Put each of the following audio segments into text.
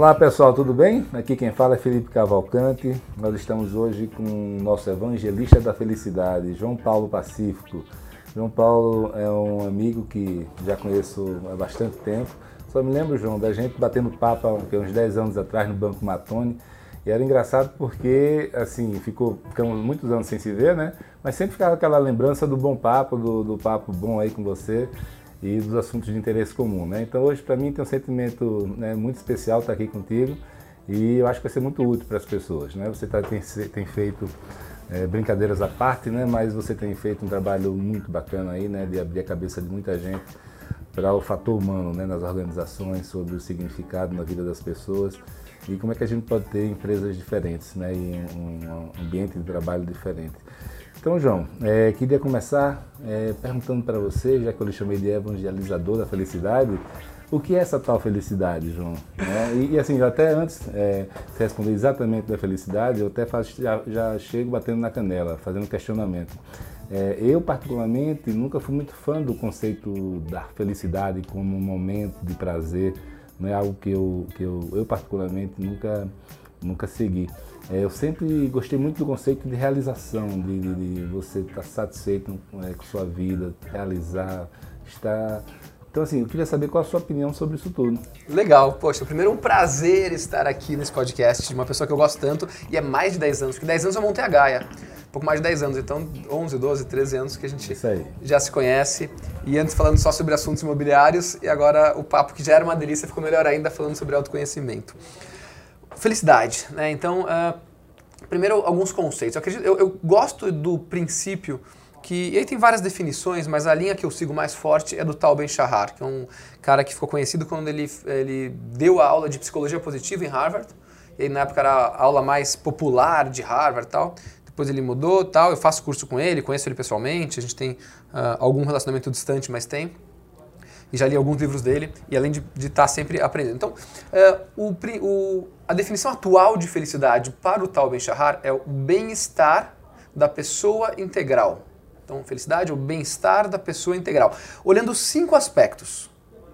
Olá pessoal, tudo bem? Aqui quem fala é Felipe Cavalcante. Nós estamos hoje com o nosso evangelista da felicidade, João Paulo Pacífico. João Paulo é um amigo que já conheço há bastante tempo. Só me lembro, João, da gente batendo papo há uns 10 anos atrás no Banco Matone. E era engraçado porque, assim, ficou, ficamos muitos anos sem se ver, né? Mas sempre ficava aquela lembrança do bom papo, do, do papo bom aí com você e dos assuntos de interesse comum. Né? Então hoje para mim tem um sentimento né, muito especial estar aqui contigo e eu acho que vai ser muito útil para as pessoas. Né? Você tá, tem, tem feito é, brincadeiras à parte, né? mas você tem feito um trabalho muito bacana aí, né? de abrir a cabeça de muita gente para o fator humano né? nas organizações, sobre o significado na vida das pessoas e como é que a gente pode ter empresas diferentes né? e um ambiente de trabalho diferente. Então, João, é, queria começar é, perguntando para você, já que eu lhe chamei de evangelizador da felicidade, o que é essa tal felicidade, João? É, e, e, assim, até antes é, de responder exatamente da felicidade, eu até faço, já, já, chego batendo na canela, fazendo questionamento. É, eu, particularmente, nunca fui muito fã do conceito da felicidade como um momento de prazer, não é algo que eu, que eu, eu particularmente, nunca, nunca segui. É, eu sempre gostei muito do conceito de realização, de, de, de você estar satisfeito é, com sua vida, realizar, estar. Então, assim, eu queria saber qual a sua opinião sobre isso tudo. Legal. Poxa, primeiro um prazer estar aqui nesse podcast de uma pessoa que eu gosto tanto e é mais de 10 anos, porque 10 anos eu montei a Gaia. Um pouco mais de 10 anos, então 11, 12, 13 anos que a gente já se conhece. E antes falando só sobre assuntos imobiliários e agora o papo que já era uma delícia ficou melhor ainda falando sobre autoconhecimento felicidade, né? Então, uh, primeiro alguns conceitos. Eu, acredito, eu, eu, gosto do princípio que, e aí tem várias definições, mas a linha que eu sigo mais forte é do Tal Ben-Shahar, que é um cara que ficou conhecido quando ele, ele deu a aula de psicologia positiva em Harvard. E na época era a aula mais popular de Harvard tal. Depois ele mudou tal. Eu faço curso com ele, conheço ele pessoalmente. A gente tem uh, algum relacionamento distante, mas tem e já li alguns livros dele, e além de estar tá sempre aprendendo. Então, é, o, o, a definição atual de felicidade para o Tal Ben-Shahar é o bem-estar da pessoa integral. Então, felicidade é o bem-estar da pessoa integral. Olhando cinco aspectos.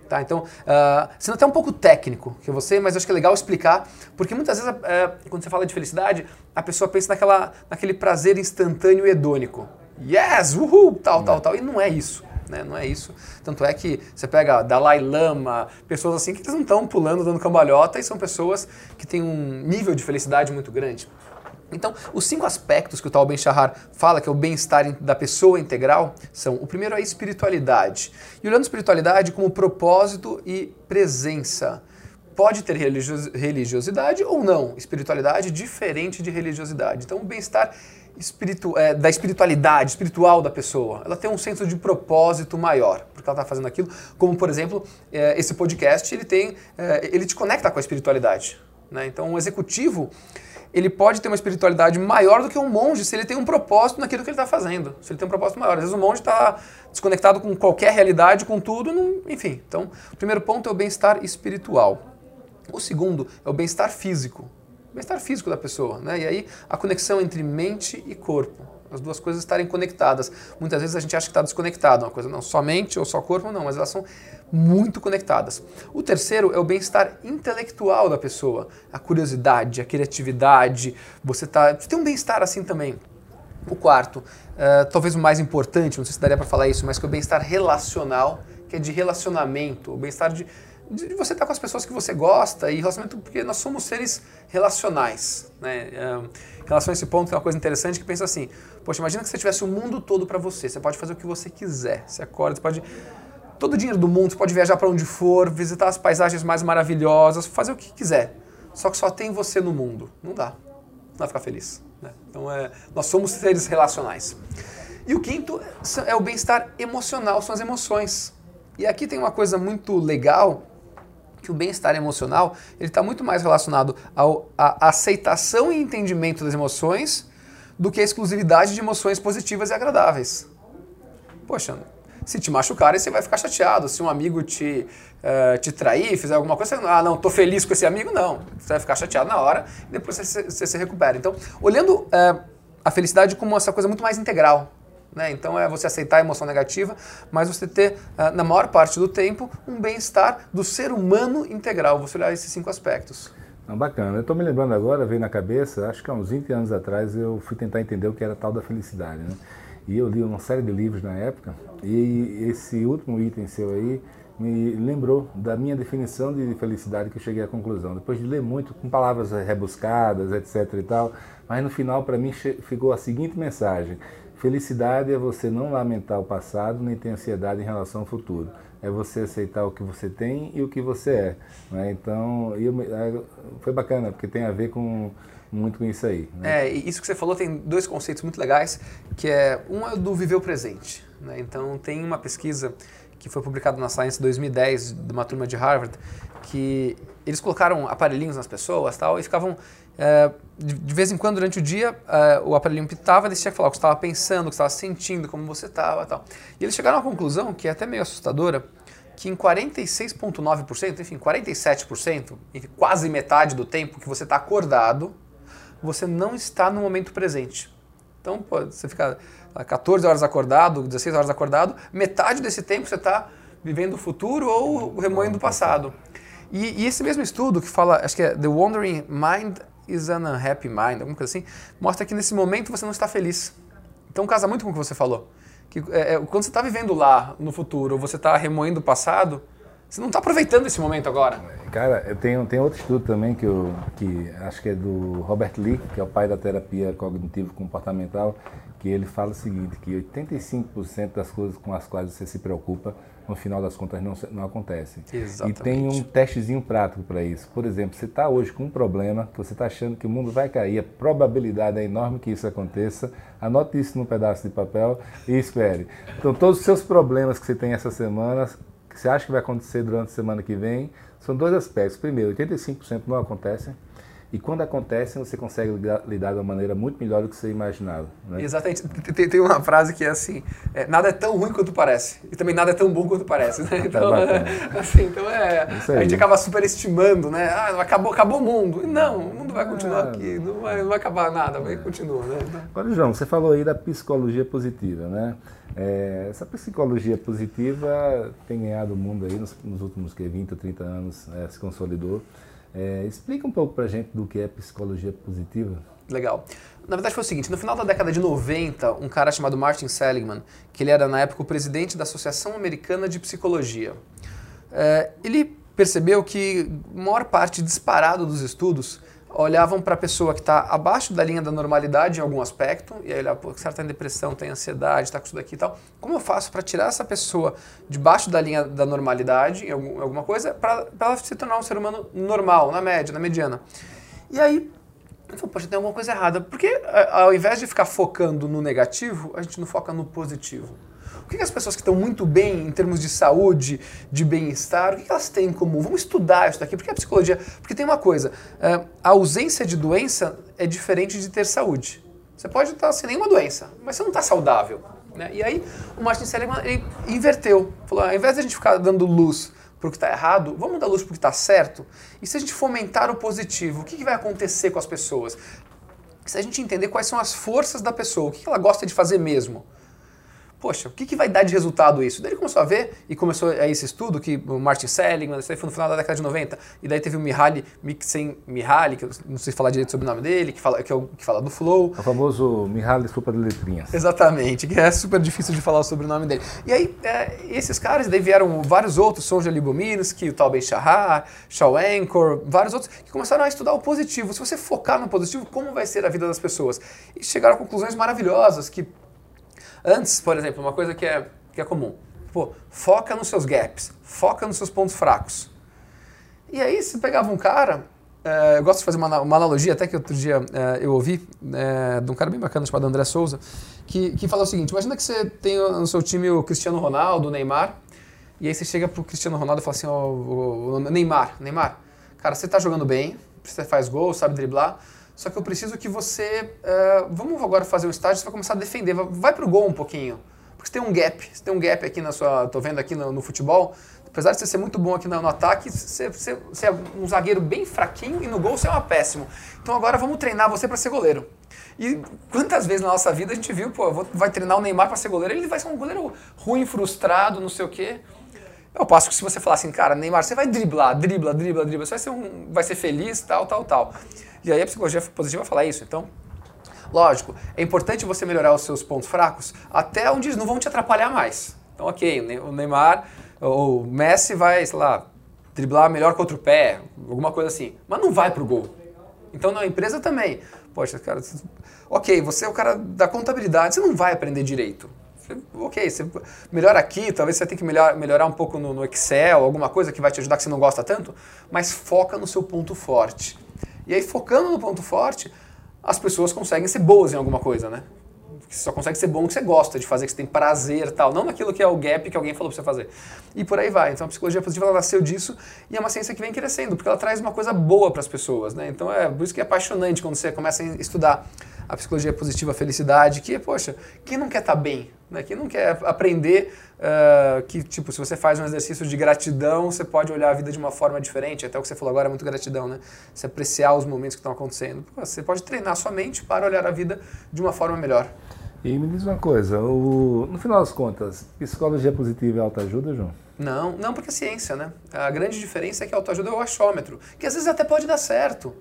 Tá? Então, uh, sendo até um pouco técnico que você, mas acho que é legal explicar, porque muitas vezes, uh, quando você fala de felicidade, a pessoa pensa naquela, naquele prazer instantâneo e hedônico. Yes, uhul, tal, tal, tal. E não é isso. Né? Não é isso. Tanto é que você pega Dalai Lama, pessoas assim que eles não estão pulando, dando cambalhota, e são pessoas que têm um nível de felicidade muito grande. Então, os cinco aspectos que o Tal Ben-Shahar fala, que é o bem-estar da pessoa integral, são: o primeiro é a espiritualidade. E olhando espiritualidade como propósito e presença. Pode ter religiosidade ou não. Espiritualidade diferente de religiosidade. Então, o bem-estar espiritu é, da espiritualidade, espiritual da pessoa. Ela tem um senso de propósito maior, porque ela está fazendo aquilo. Como, por exemplo, é, esse podcast, ele tem, é, ele te conecta com a espiritualidade. Né? Então, um executivo, ele pode ter uma espiritualidade maior do que um monge se ele tem um propósito naquilo que ele está fazendo. Se ele tem um propósito maior. Às vezes o monge está desconectado com qualquer realidade, com tudo, não, enfim. Então, o primeiro ponto é o bem-estar espiritual. O segundo é o bem-estar físico bem-estar físico da pessoa, né? E aí a conexão entre mente e corpo, as duas coisas estarem conectadas. Muitas vezes a gente acha que está desconectado, uma coisa não só mente ou só corpo, não, mas elas são muito conectadas. O terceiro é o bem-estar intelectual da pessoa, a curiosidade, a criatividade. Você tá, você tem um bem-estar assim também. O quarto, uh, talvez o mais importante, não sei se daria para falar isso, mas que é o bem-estar relacional, que é de relacionamento, o bem-estar de de você estar com as pessoas que você gosta e relacionamento, porque nós somos seres relacionais. Né? Em relação a esse ponto, tem uma coisa interessante que pensa assim: poxa, imagina que você tivesse o mundo todo para você, você pode fazer o que você quiser, você acorda, você pode. Todo o dinheiro do mundo, você pode viajar para onde for, visitar as paisagens mais maravilhosas, fazer o que quiser. Só que só tem você no mundo. Não dá. Não vai ficar feliz. Né? Então, é, nós somos seres relacionais. E o quinto é o bem-estar emocional, são as emoções. E aqui tem uma coisa muito legal, que o bem-estar emocional ele está muito mais relacionado à aceitação e entendimento das emoções do que a exclusividade de emoções positivas e agradáveis. Poxa, se te machucarem, você vai ficar chateado. Se um amigo te, uh, te trair, fizer alguma coisa, você, ah, não, tô feliz com esse amigo, não. Você vai ficar chateado na hora e depois você, você se recupera. Então, olhando uh, a felicidade como essa coisa muito mais integral. Né? Então, é você aceitar a emoção negativa, mas você ter, uh, na maior parte do tempo, um bem-estar do ser humano integral. Você olhar esses cinco aspectos. Não, bacana. Eu estou me lembrando agora, veio na cabeça, acho que há uns 20 anos atrás eu fui tentar entender o que era tal da felicidade. Né? E eu li uma série de livros na época, e esse último item seu aí me lembrou da minha definição de felicidade que eu cheguei à conclusão. Depois de ler muito, com palavras rebuscadas, etc e tal, mas no final para mim ficou a seguinte mensagem: Felicidade é você não lamentar o passado nem ter ansiedade em relação ao futuro. É você aceitar o que você tem e o que você é. Né? Então, eu, é, foi bacana, porque tem a ver com muito com isso aí. Né? É, isso que você falou tem dois conceitos muito legais, que é um é do viver o presente. Né? Então tem uma pesquisa que foi publicada na Science 2010 de uma turma de Harvard que eles colocaram aparelhinhos nas pessoas tal e ficavam é, de, de, vez em quando durante o dia é, o aparelhinho pitava e eles tinham que falar o que estava pensando, o que estava sentindo, como você estava tal. E eles chegaram à conclusão que é até meio assustadora que em 46,9%, enfim, 47%, quase metade do tempo que você está acordado, você não está no momento presente. Então, pô, você fica 14 horas acordado, 16 horas acordado, metade desse tempo você está vivendo o futuro ou remoendo o passado. E, e, esse mesmo estudo que fala, acho que é The Wandering Mind is an Unhappy Mind, alguma coisa assim, mostra que nesse momento você não está feliz. Então casa muito com o que você falou. Que é, é quando você está vivendo lá no futuro, ou você está remoendo o passado, você não está aproveitando esse momento agora. Cara, eu tenho, tem outro estudo também que, eu, que acho que é do Robert Lee, que é o pai da terapia cognitivo-comportamental, que ele fala o seguinte, que 85% das coisas com as quais você se preocupa, no final das contas não, não acontecem. Exatamente. E tem um testezinho prático para isso. Por exemplo, você está hoje com um problema, que você está achando que o mundo vai cair, a probabilidade é enorme que isso aconteça, anote isso num pedaço de papel e espere. Então, todos os seus problemas que você tem essa semana, que você acha que vai acontecer durante a semana que vem, são dois aspectos. Primeiro, 85% não acontecem. E quando acontecem, você consegue lidar de uma maneira muito melhor do que você imaginava. Né? Exatamente. Tem, tem, uma frase que é assim: é, nada é tão ruim quanto parece. E também nada é tão bom quanto parece. Né? Então, é, assim, então é, a gente acaba superestimando, né? Ah, acabou, acabou o mundo. E não, o mundo vai continuar ah, aqui, não vai, não vai acabar nada, vai continua. Né? Agora, João, você falou aí da psicologia positiva, né? É, essa psicologia positiva tem ganhado o mundo aí nos, nos últimos que, 20 ou 30 anos, é, se consolidou. É, explica um pouco pra gente do que é psicologia positiva. Legal. Na verdade foi o seguinte, no final da década de 90, um cara chamado Martin Seligman, que ele era na época o presidente da Associação Americana de Psicologia, é, ele percebeu que a maior parte disparado dos estudos olhavam para a pessoa que está abaixo da linha da normalidade em algum aspecto, e aí olhava, pô, o cara está em depressão, tem ansiedade, está com isso daqui e tal. Como eu faço para tirar essa pessoa debaixo da linha da normalidade em alguma coisa, para ela se tornar um ser humano normal, na média, na mediana? E aí, eu falei, poxa, tem alguma coisa errada. Porque ao invés de ficar focando no negativo, a gente não foca no positivo? O que, as pessoas que estão muito bem em termos de saúde, de bem-estar, o que, elas têm em comum? Vamos estudar isso daqui, porque a psicologia. Porque tem uma coisa: eh, a ausência de doença é diferente de ter saúde. Você pode estar sem nenhuma doença, mas você não está saudável. Né? E aí o Martin Seligman ele inverteu. Falou: ao invés de a gente ficar dando luz para o que está errado, vamos dar luz para o que está certo? E se a gente fomentar o positivo, o que, que vai acontecer com as pessoas? Se a gente entender quais são as forças da pessoa, o que, que ela gosta de fazer mesmo, poxa, o que, que vai dar de resultado isso? Daí ele começou a ver e começou a esse estudo que o Martin Seligman, isso aí foi no final da década de 90, e daí teve o Mihaly Mihaly, que eu não sei falar direito sobre o nome dele, que fala, que, é o, que fala do flow. O famoso Mihaly super de letrinhas. Exatamente, que é super difícil de falar sobre o nome dele. E aí, é, esses caras, daí vieram vários outros, Sonja Libominski, o Tal Ben Shahar, Shaw Anchor, vários outros, que começaram a estudar o positivo. Se você focar no positivo, como vai ser a vida das pessoas? E chegaram a conclusões maravilhosas, que Antes, por exemplo, uma coisa que é, que é comum. Pô, foca nos seus gaps, foca nos seus pontos fracos. E aí você pegava um cara, é, eu gosto de fazer uma, uma, analogia, até que outro dia é, eu ouvi, é, de um cara bem bacana chamado André Souza, que, que fala o seguinte: imagina que você tem no seu time o Cristiano Ronaldo, o Neymar, e aí você chega pro Cristiano Ronaldo e fala assim: ó, oh, o Neymar, Neymar, cara, você tá jogando bem, você faz gol, sabe driblar, só que eu preciso que você. Uh, vamos agora fazer um estágio, você vai começar a defender, vai pro gol um pouquinho. Porque você tem um gap, você tem um gap aqui na sua. tô vendo aqui no, no futebol apesar de você ser muito bom aqui no, no ataque, você, você, você, é um zagueiro bem fraquinho e no gol você é um péssimo. Então agora vamos treinar você para ser goleiro. E quantas vezes na nossa vida a gente viu, pô, vou, vai treinar o Neymar para ser goleiro, ele vai ser um goleiro ruim, frustrado, não sei o quê. Eu passo que se você falar assim, cara, Neymar, você vai driblar, dribla, dribla, dribla, você vai ser, um, vai ser feliz, tal, tal, tal. E aí a psicologia positiva fala isso. Então, lógico, é importante você melhorar os seus pontos fracos até onde eles não vão te atrapalhar mais. Então, ok, o Neymar o Messi vai, sei lá, driblar melhor com outro pé, alguma coisa assim, mas não vai pro gol. Então na empresa também. Poxa, cara, ok, você é o cara da contabilidade, você não vai aprender direito. ok, você melhora aqui, talvez você tenha que melhor, melhorar um pouco no, no, Excel, alguma coisa que vai te ajudar que você não gosta tanto, mas foca no seu ponto forte. E aí, focando no ponto forte, as pessoas conseguem ser boas em alguma coisa, né? você só consegue ser bom que você gosta de fazer, que você tem prazer tal, não naquilo que é o gap que alguém falou para você fazer. E por aí vai. Então a psicologia positiva ela nasceu disso e é uma ciência que vem crescendo, porque ela traz uma coisa boa para as pessoas, né? Então é por isso que é apaixonante quando você começa a estudar a psicologia positiva, a felicidade, que, poxa, quem não quer estar tá bem? Né? Quem não quer aprender uh, que, tipo, se você faz um exercício de gratidão, você pode olhar a vida de uma forma diferente. Até o que você falou agora é muito gratidão, né? Você apreciar os momentos que estão acontecendo. Você pode treinar sua mente para olhar a vida de uma forma melhor. E me diz uma coisa, o, no final das contas, psicologia positiva é autoajuda, João? Não, não porque é ciência, né? A grande diferença é que a autoajuda é o achômetro, que às vezes até pode dar certo,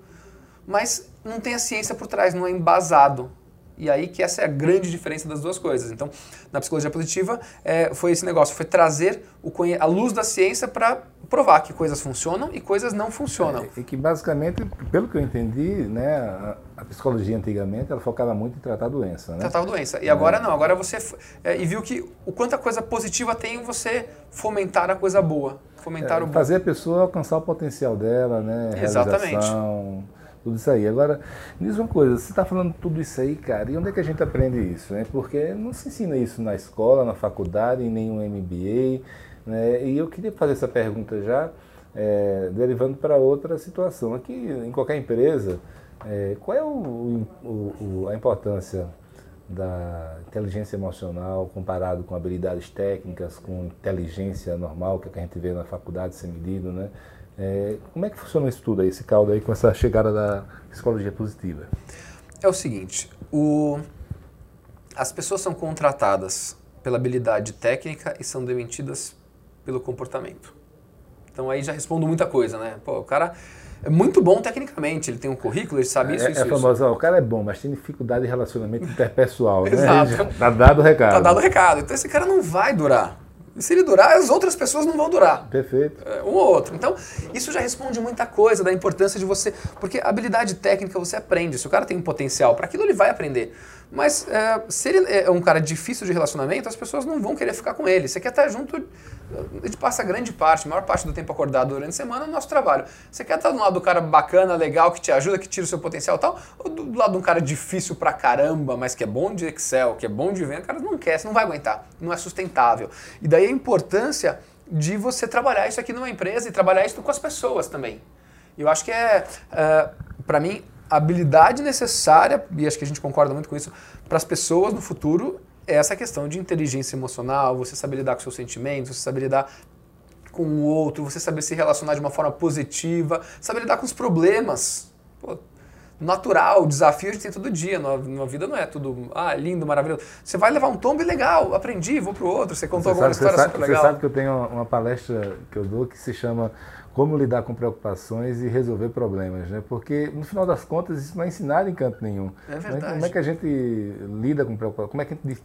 mas não tem a ciência por trás, não é embasado. E aí que essa é a grande diferença das duas coisas. Então, na psicologia positiva, é, foi esse negócio, foi trazer o, a luz da ciência para provar que coisas funcionam e coisas não funcionam. É, e que basicamente, pelo que eu entendi, né, a, a, psicologia antigamente ela focava muito em tratar a doença, né? Tratar a doença. E agora é. não, agora você é, e viu que o quanto a coisa positiva tem você fomentar a coisa boa, fomentar é, o bom. Fazer a pessoa alcançar o potencial dela, né? Exatamente tudo isso aí. Agora, me diz uma coisa, você está falando tudo isso aí, cara, e onde é que a gente aprende isso? Né? Porque não se ensina isso na escola, na faculdade, em nenhum MBA. Né? E eu queria fazer essa pergunta já, é, derivando para outra situação. Aqui, em qualquer empresa, é, qual é o, o, o, a importância da inteligência emocional comparado com habilidades técnicas, com inteligência normal que a gente vê na faculdade ser medido, né? É, como é que funciona isso tudo aí, esse caldo aí com essa chegada da psicologia positiva? É o seguinte, o, as pessoas são contratadas pela habilidade técnica e são demitidas pelo comportamento. Então aí já respondo muita coisa, né? Pô, o cara é muito bom tecnicamente, ele tem um currículo, ele sabe isso, é, isso, é famoso, o cara é bom, mas tem dificuldade de relacionamento interpessoal, né? Exato. Tá dado o recado. Tá dado o recado. Então esse cara não vai durar. E se ele durar, as outras pessoas não vão durar. Perfeito. É, um ou outro. Então, isso já responde muita coisa da importância de você. Porque habilidade técnica você aprende. Se o cara tem um potencial para aquilo, ele vai aprender. Mas é, se ele é um cara difícil de relacionamento, as pessoas não vão querer ficar com ele. Você quer estar junto, a gente passa grande parte, maior parte do tempo acordado durante a semana no nosso trabalho. Você quer estar do lado do cara bacana, legal, que te ajuda, que tira o seu potencial e tal, ou do lado de um cara difícil pra caramba, mas que é bom de Excel, que é bom de venda, cara não quer, você não vai aguentar, não é sustentável. E daí a importância de você trabalhar isso aqui numa empresa e trabalhar isso com as pessoas também. Eu acho que é, uh, para mim, habilidade necessária, e acho que a gente concorda muito com isso, para as pessoas no futuro é essa questão de inteligência emocional, você saber lidar com seus sentimentos, você saber lidar com o outro, você saber se relacionar de uma forma positiva, saber lidar com os problemas. Pô, natural, desafio a gente tem todo dia. Na, vida não é tudo ah, lindo, maravilhoso. Você vai levar um tombo e legal, aprendi, vou pro outro. Você contou você alguma sabe, história você super legal. Você sabe que eu tenho uma palestra que eu dou que se chama como lidar com preocupações e resolver problemas, né? Porque no final das contas isso não é ensinado em canto nenhum. É verdade. Como é que a gente lida com preocupações? Como é que a gente,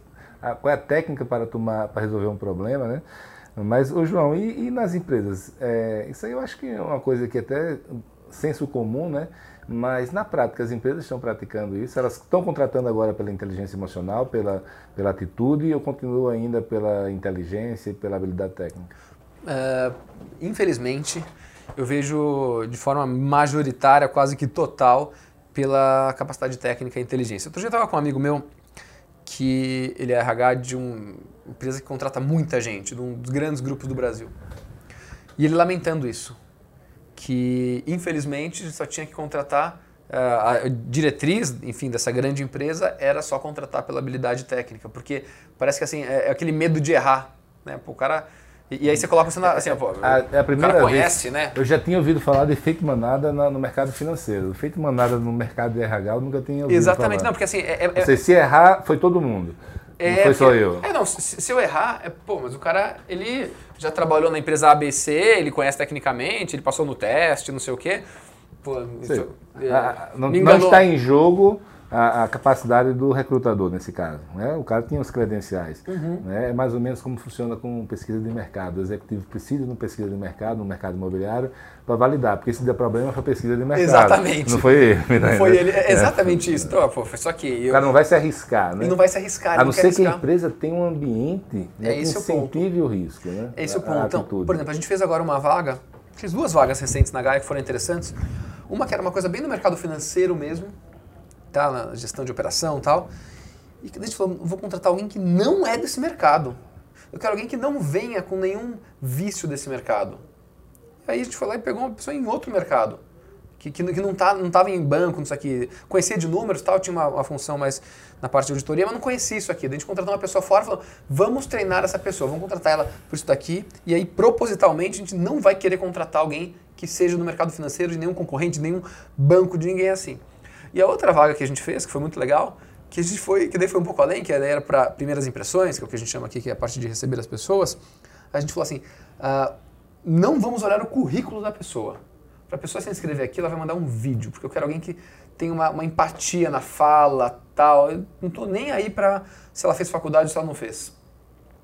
qual é a técnica para tomar, para resolver um problema, né? Mas, ô João, e, e nas empresas? É, isso aí eu acho que é uma coisa que até senso comum, né? Mas na prática as empresas estão praticando isso, elas estão contratando agora pela inteligência emocional, pela, pela atitude, ou continuam ainda pela inteligência e pela habilidade técnica? Uh, infelizmente, eu vejo de forma majoritária, quase que total, pela capacidade técnica e inteligência. Outro dia eu estava com um amigo meu que ele é RH de uma empresa que contrata muita gente, de um dos grandes grupos do Brasil. E ele lamentando isso, que infelizmente só tinha que contratar eh, a diretriz, enfim, dessa grande empresa era só contratar pela habilidade técnica, porque parece que assim é, é aquele medo de errar, né? Pô, o cara e, aí você coloca assim, assim pô, a, a primeira o cara conhece, vez, né? Eu já tinha ouvido falar de efeito manada no, no mercado financeiro. Efeito manada no mercado de RH eu nunca tinha ouvido Exatamente, falar. não, porque assim... É, é, Seja, se errar, foi todo mundo. É, não foi porque, só eu. É, não, se, se, eu errar, é, pô, mas o cara, ele já trabalhou na empresa ABC, ele conhece tecnicamente, ele passou no teste, não sei o quê. Pô, isso, é, ah, não, não está em jogo a, a, capacidade do recrutador nesse caso. Né? O cara tinha os credenciais. Uhum. Né? É mais ou menos como funciona com pesquisa de mercado. O executivo precisa de uma pesquisa de mercado, no mercado imobiliário, para validar, porque se der problema foi pesquisa de mercado. Exatamente. Não foi ele. Não né? foi ele. É exatamente é. isso. Então, pô, só que eu... O cara não vai se arriscar, né? Ele não vai se arriscar. A não, ser que a empresa tenha um ambiente né, é que incentive o, o, risco. Né? É esse o ponto. Então, por exemplo, a gente fez agora uma vaga, fiz duas vagas recentes na Gaia que foram interessantes. Uma que era uma coisa bem no mercado financeiro mesmo, tá, na gestão de operação e tal. E que a gente falou, vou contratar alguém que não é desse mercado. Eu quero alguém que não venha com nenhum vício desse mercado. E aí a gente foi lá e pegou uma pessoa em outro mercado. Que, que, que não tá, não estava em banco, não sei aqui. Conhecia de números tal, tinha uma, uma, função mais na parte de auditoria, mas não conhecia isso aqui. Daí a gente contratou uma pessoa fora e falou, vamos treinar essa pessoa, vamos contratar ela por isso daqui. E aí, propositalmente, a gente não vai querer contratar alguém que seja do mercado financeiro, de nenhum concorrente, de nenhum banco, de ninguém assim. E a outra vaga que a gente fez, que foi muito legal, que a gente foi, que daí foi um pouco além, que era para primeiras impressões, que é o que a gente chama aqui, que é a parte de receber as pessoas, a gente falou assim, uh, não vamos olhar o currículo da pessoa. Para a pessoa se inscrever aqui, ela vai mandar um vídeo, porque eu quero alguém que tenha uma, uma empatia na fala, tal. Eu não estou nem aí para se ela fez faculdade ou se ela não fez.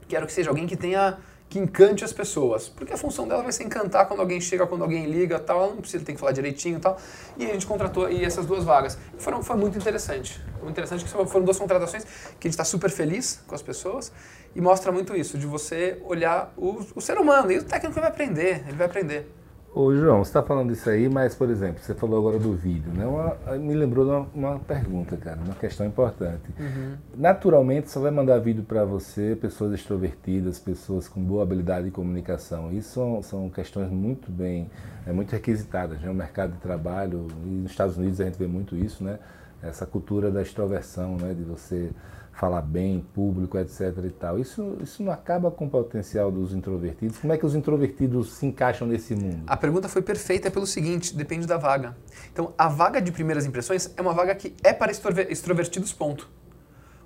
Quero que seja alguém que tenha que encante as pessoas. Porque a função dela vai ser encantar quando alguém chega, quando alguém liga, tal, ela não precisa, tem que falar direitinho tal. E a gente contratou e essas duas vagas. E foram, foi muito interessante. Foi interessante que foram duas contratações que a gente está super feliz com as pessoas e mostra muito isso, de você olhar o, o ser humano. E o técnico vai aprender, ele vai aprender. Ô João, você está falando isso aí, mas, por exemplo, você falou agora do vídeo, né? Uma, me lembrou de uma, uma, pergunta, cara, uma questão importante. Uhum. Naturalmente, só vai mandar vídeo para você pessoas extrovertidas, pessoas com boa habilidade de comunicação. Isso são, são questões muito bem, é, muito requisitadas, né? O mercado de trabalho, e nos Estados Unidos a gente vê muito isso, né? Essa cultura da extroversão, né? De você falar bem em público, etc. e tal. Isso, isso não acaba com o potencial dos introvertidos? Como é que os introvertidos se encaixam nesse mundo? A pergunta foi perfeita pelo seguinte: depende da vaga. Então, a vaga de primeiras impressões é uma vaga que é para extrovertidos, ponto.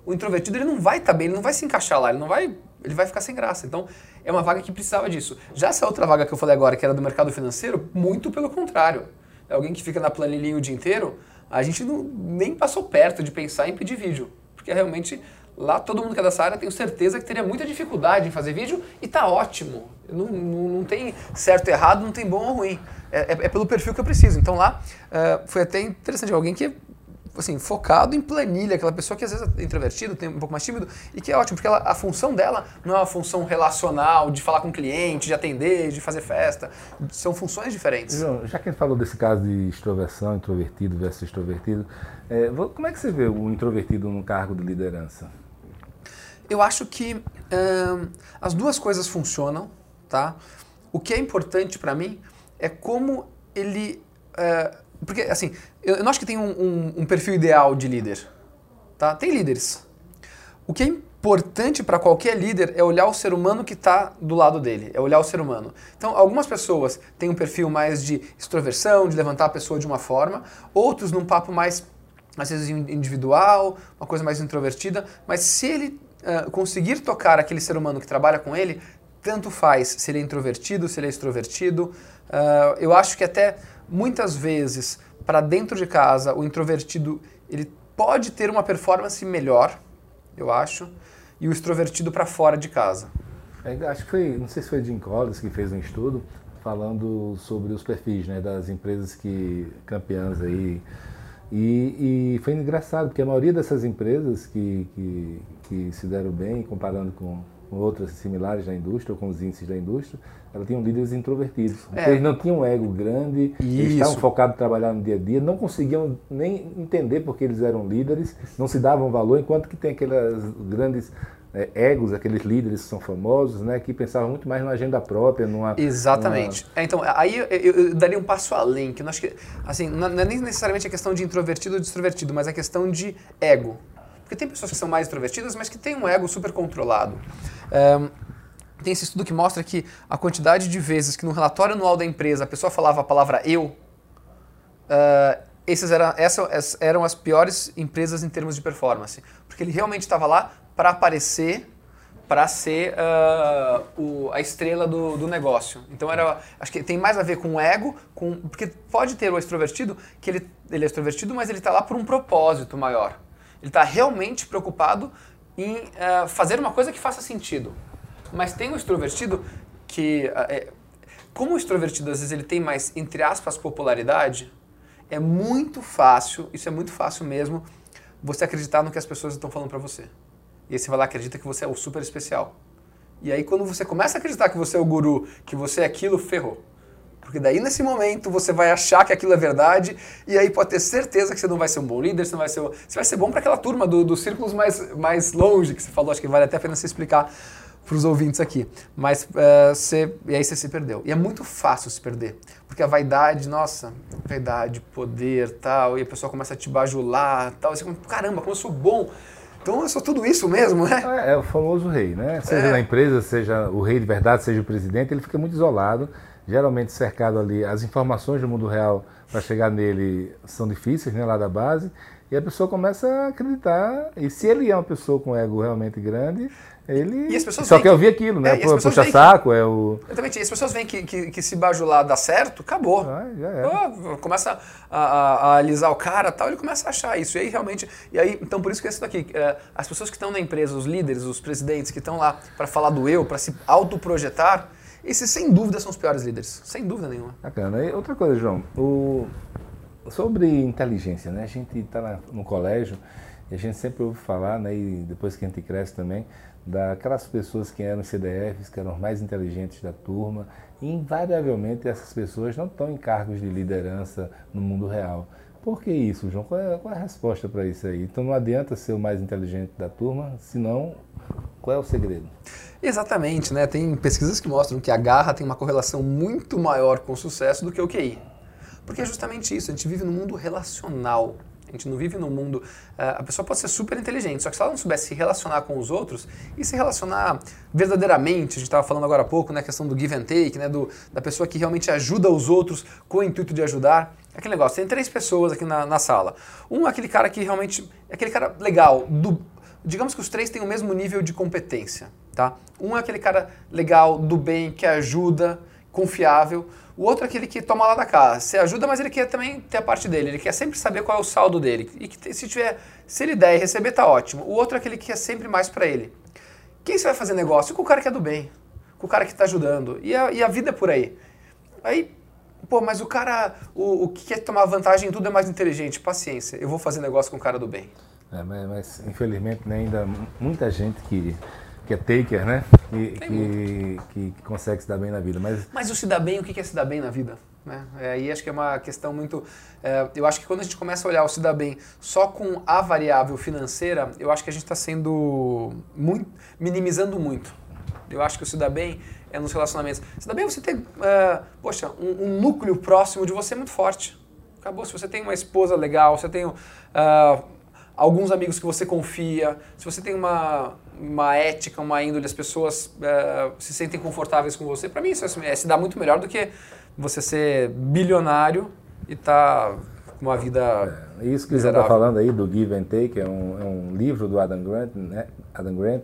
O introvertido ele não vai estar tá bem, ele não vai se encaixar lá, ele não vai, ele vai ficar sem graça. Então, é uma vaga que precisava disso. Já essa outra vaga que eu falei agora, que era do mercado financeiro, muito pelo contrário. É alguém que fica na planilhinha o dia inteiro, a gente não, nem passou perto de pensar em pedir vídeo porque realmente lá todo mundo que é dessa área tenho certeza que teria muita dificuldade em fazer vídeo e tá ótimo. Não, não, não tem certo errado, não tem bom ou ruim. É, é, é pelo perfil que eu preciso. Então lá uh, foi até interessante, alguém que assim, focado em planilha, aquela pessoa que às vezes é introvertido, tem um pouco mais tímido, e que é ótimo, porque ela, a função dela não é uma função relacional, de falar com o cliente, de atender, de fazer festa. São funções diferentes. João, já que a gente falou desse caso de extroversão, introvertido versus extrovertido, é, como é que você vê o introvertido no cargo de liderança? Eu acho que as duas coisas funcionam, tá? O que é importante para mim é como ele uh, porque, assim, eu não acho que tem um, um, um perfil ideal de líder. Tá? Tem líderes. O que é importante para qualquer líder é olhar o ser humano que está do lado dele, é olhar o ser humano. Então, algumas pessoas têm um perfil mais de extroversão, de levantar a pessoa de uma forma, outros num papo mais, às vezes, individual, uma coisa mais introvertida, mas se ele uh, conseguir tocar aquele ser humano que trabalha com ele, tanto faz se ele é introvertido, se ele é extrovertido. Uh, eu acho que até muitas vezes, para dentro de casa, o introvertido ele pode ter uma performance melhor, eu acho, e o extrovertido para fora de casa. É, acho que foi, não sei se foi Jim Collins que fez um estudo falando sobre os perfis né, das empresas que campeãs aí. E, e, foi engraçado, porque a maioria dessas empresas que, que, que se deram bem, comparando com com outras similares da indústria, ou com os índices da indústria, ela tinha líderes introvertidos. É. Eles não tinham um ego grande, Isso. eles estavam focados em trabalhar no dia a dia, não conseguiam nem entender porque eles eram líderes, não se davam valor, enquanto que tem aquelas grandes é, egos, aqueles líderes que são famosos, né, que pensavam muito mais numa agenda própria, numa... Exatamente. Numa... É, então, aí eu, eu, daria um passo além, que eu acho que, assim, não é nem necessariamente a questão de introvertido ou de extrovertido, mas a questão de ego. Porque tem pessoas que são mais introvertidas, mas que têm um ego super controlado. Tem esse estudo que mostra que a quantidade de vezes que no relatório anual da empresa a pessoa falava a palavra eu, uh, esses eram, essas eram as piores empresas em termos de performance. Porque ele realmente estava lá para aparecer, para ser uh, o, a estrela do, do, negócio. Então era, acho que tem mais a ver com o ego, com, porque pode ter o extrovertido, que ele, ele é extrovertido, mas ele está lá por um propósito maior. Ele está realmente preocupado em uh, fazer uma coisa que faça sentido. Mas tem o extrovertido que, é, como o extrovertido às vezes ele tem mais, entre aspas, popularidade, é muito fácil, isso é muito fácil mesmo, você acreditar no que as pessoas estão falando para você. E aí você vai lá acredita que você é o super especial. E aí quando você começa a acreditar que você é o guru, que você é aquilo, ferrou. Porque daí nesse momento você vai achar que aquilo é verdade e aí pode ter certeza que você não vai ser um bom líder, você não vai ser, você vai ser bom para aquela turma do, dos círculos mais, mais longe que você falou, acho que vale até a pena você explicar para os ouvintes aqui. Mas uh, você, e aí você se perdeu. E é muito fácil se perder, porque a vaidade, nossa, vaidade, poder, tal, e a pessoa começa a te bajular, tal, e você caramba, como eu sou bom. Então eu sou tudo isso mesmo, né? É, é o famoso rei, né? Seja é. na empresa, seja o rei de verdade, seja o presidente, ele fica muito isolado, geralmente cercado ali. As informações do mundo real para chegar nele são difíceis, né, lá da base, e a pessoa começa a acreditar. E se ele é uma pessoa com ego realmente grande, ele só quer ouvir aquilo, né? É, Puxa saco, que, é o. Exatamente. E as pessoas veem que, que, que se bajular dá certo, acabou. Ah, é. começa a, a, a, alisar o cara tal, ele começa a achar isso. E aí realmente. E aí, então por isso que é isso daqui. É, as pessoas que estão na empresa, os líderes, os presidentes que estão lá para falar do eu, para se autoprojetar, esses sem dúvida são os piores líderes. Sem dúvida nenhuma. Bacana. E outra coisa, João, o... sobre inteligência, né? A gente está no colégio e a gente sempre ouve falar, né? E depois que a gente cresce também daquelas pessoas que eram CDFs, que eram mais inteligentes da turma, e invariavelmente essas pessoas não estão em cargos de liderança no mundo real. Por que isso, João? Qual é, qual é a resposta para isso aí? Então não adianta ser o mais inteligente da turma, senão qual é o segredo? Exatamente, né? Tem pesquisas que mostram que a garra tem uma correlação muito maior com o sucesso do que o QI. Porque é justamente isso, a gente vive num mundo relacional. A gente não vive num mundo. Uh, a pessoa pode ser super inteligente, só que se ela não soubesse se relacionar com os outros e se relacionar verdadeiramente, a gente estava falando agora há pouco, né, a questão do give and take, né, do, da pessoa que realmente ajuda os outros com o intuito de ajudar. Aquele negócio, tem três pessoas aqui na, na sala. Um aquele cara que realmente. É aquele cara legal, do, digamos que os três têm o mesmo nível de competência, tá? Um é aquele cara legal, do bem, que ajuda, confiável. O outro é aquele que toma lá da casa. Você ajuda, mas ele quer também ter a parte dele. Ele quer sempre saber qual é o saldo dele. E que se tiver, se ele der e receber, tá ótimo. O outro é aquele que quer sempre mais para ele. Quem você vai fazer negócio? Com o cara que é do bem. Com o cara que está ajudando. E a, e a vida é por aí. Aí, pô, mas o cara, o, o que quer tomar vantagem em tudo é mais inteligente. Paciência. Eu vou fazer negócio com o cara do bem. É, mas, mas, infelizmente né, ainda muita gente que que é taker, né? Que, que, que, consegue se dar bem na vida. Mas, mas o se dar bem, o que é se dar bem na vida? Né? É, aí acho que é uma questão muito. É, eu acho que quando a gente começa a olhar o se dar bem só com a variável financeira, eu acho que a gente está sendo muito, minimizando muito. Eu acho que o se dar bem é nos relacionamentos. Se dá bem você ter, uh, poxa, um, um, núcleo próximo de você muito forte. Acabou. Se você tem uma esposa legal, você tem uh, alguns amigos que você confia, se você tem uma, uma ética, uma índole, as pessoas uh, se sentem confortáveis com você, para mim isso é, se dá muito melhor do que você ser bilionário e estar tá com uma vida. É, isso que você está falando aí do Give and Take é um, é um livro do Adam Grant, né? Adam Grant,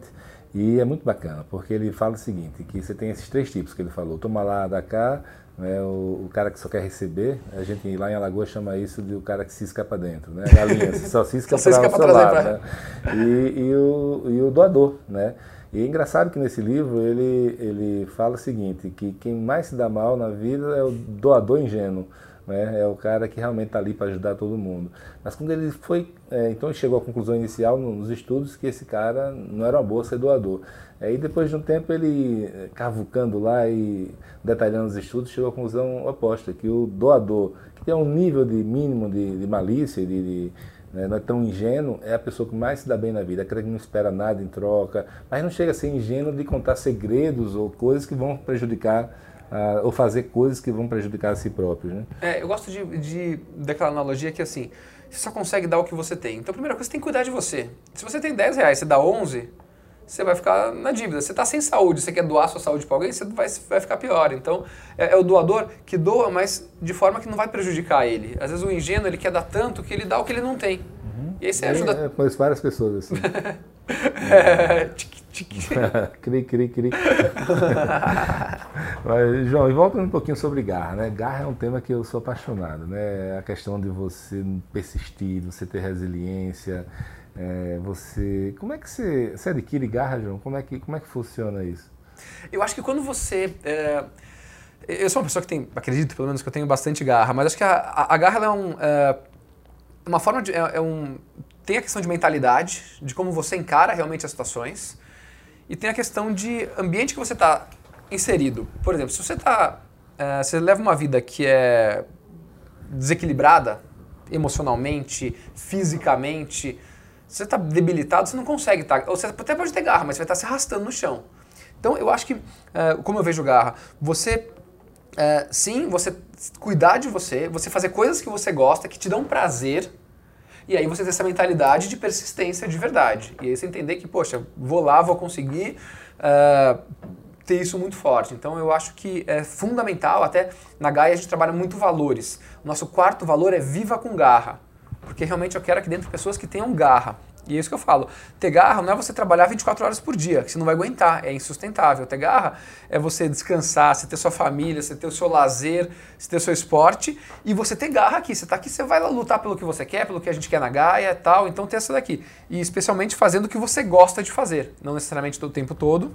e é muito bacana, porque ele fala o seguinte, que você tem esses três tipos que ele falou, toma lá, da cá, né, o, o, cara que só quer receber, a gente lá em Alagoas chama isso de o cara que cisca para dentro, né? A galinha só cisca para o seu lado, né? e, e, o, e o doador, né? E é engraçado que nesse livro ele, ele fala o seguinte, que quem mais se dá mal na vida é o doador ingênuo. Né? é o cara que realmente está ali para ajudar todo mundo. Mas quando ele foi, é, então chegou à conclusão inicial nos estudos que esse cara não era uma boa ser doador. Aí depois de um tempo ele é, cavucando lá e detalhando os estudos, chegou à conclusão oposta, que o doador, que tem um nível de mínimo de, de malícia, de, de né, não é tão ingênuo, é a pessoa que mais se dá bem na vida, aquela que não espera nada em troca, mas não chega a ser ingênuo de contar segredos ou coisas que vão prejudicar uh, ou fazer coisas que vão prejudicar a si próprio. Né? É, eu gosto de, de, daquela analogia que assim, você só consegue dar o que você tem. Então, a primeira coisa, você tem que cuidar de você. Se você tem 10 reais, você dá 11, você vai ficar na dívida. Você está sem saúde, você quer doar sua saúde para alguém, você vai, vai ficar pior. Então, é, é, o doador que doa, mas de forma que não vai prejudicar ele. Às vezes o ingênuo, ele quer dar tanto que ele dá o que ele não tem. Uhum. E aí você ajuda... É, conheço várias pessoas assim. é, cri, cri, cri. Mas, João, e voltando um pouquinho sobre garra, né? Garra é um tema que eu sou apaixonado, né? A questão de você persistir, você ter resiliência, é, você... Como é que você, você adquire garra, João? Como é que, como é que funciona isso? Eu acho que quando você... É... Eu sou uma pessoa que tem, acredito pelo menos que eu tenho bastante garra, mas acho que a, a, a garra é um, é uma forma de, é, é um, tem a questão de mentalidade, de como você encara realmente as situações, e tem a questão de ambiente que você está inserido. Por exemplo, se você está, é, você leva uma vida que é desequilibrada emocionalmente, fisicamente, você está debilitado, você não consegue estar. Tá, ou você até pode ter garra, mas você vai estar tá se arrastando no chão. Então eu acho que, é, como eu vejo garra, você é, sim, você cuidar de você, você fazer coisas que você gosta, que te dão prazer, e aí você ter essa mentalidade de persistência de verdade. E aí você entender que, poxa, vou lá, vou conseguir uh, ter isso muito forte. Então eu acho que é fundamental, até na Gaia a gente trabalha muito valores. O nosso quarto valor é viva com garra. Porque realmente eu quero aqui dentro pessoas que tenham garra. E é isso que eu falo. Ter garra não é você trabalhar 24 horas por dia, que você não vai aguentar, é insustentável. Ter garra é você descansar, você ter sua família, você ter o seu lazer, você ter o seu esporte e você ter garra aqui. Você está aqui, você vai lá lutar pelo que você quer, pelo que a gente quer na Gaia tal. Então ter essa daqui. E especialmente fazendo o que você gosta de fazer. Não necessariamente o tempo todo,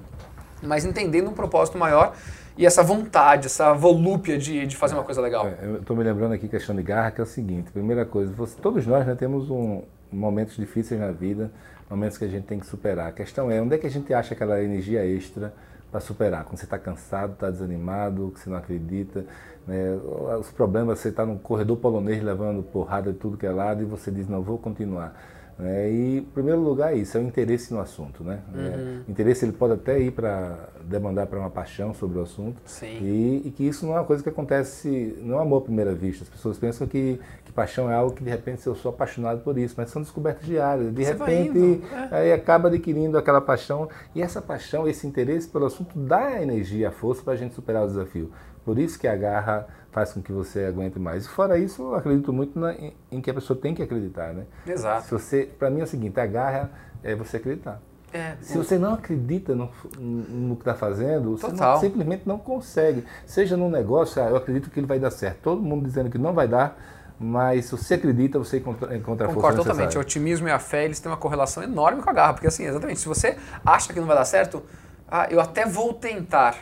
mas entendendo um propósito maior e essa vontade, essa volúpia de, de fazer uma coisa legal. É, eu estou me lembrando aqui questão de garra, que é o seguinte: primeira coisa, você, todos nós né, temos um, momentos difíceis na vida, momentos que a gente tem que superar. A questão é onde é que a gente acha aquela energia extra para superar? Quando você está cansado, está desanimado, que você não acredita, né? os problemas, você está no corredor polonês levando porrada de tudo que é lado e você diz, não, vou continuar. Né? E, em primeiro lugar, é isso é o interesse no assunto. Né? É, uhum. É, interesse ele pode até ir para demandar para uma paixão sobre o assunto. E, e, que isso não é uma coisa que acontece, não é amor à primeira vista. As pessoas pensam que paixão é algo que de repente eu sou apaixonado por isso, mas são descobertas diárias. De Você repente, é. aí acaba adquirindo aquela paixão. E essa paixão, esse interesse pelo assunto dá energia, a força para a gente superar o desafio. Por isso que a garra faz com que você aguente mais. E fora isso, eu acredito muito na, em, em, que a pessoa tem que acreditar, né? Exato. Se você, para mim é o seguinte, a garra é você acreditar. É, Se você não acredita no, no que está fazendo, você não, simplesmente não consegue. Seja num negócio, ah, eu acredito que ele vai dar certo. Todo mundo dizendo que não vai dar, mas se você acredita, você encontra, encontra a força Concordo totalmente. O otimismo e a fé, eles têm uma correlação enorme com a garra. Porque assim, exatamente, se você acha que não vai dar certo, ah, eu até vou tentar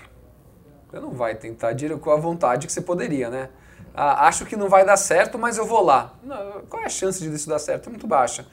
você não vai tentar com a vontade que você poderia, né? Ah, acho que não vai dar certo, mas eu vou lá. Não, qual é a chance de isso dar certo? É muito baixa.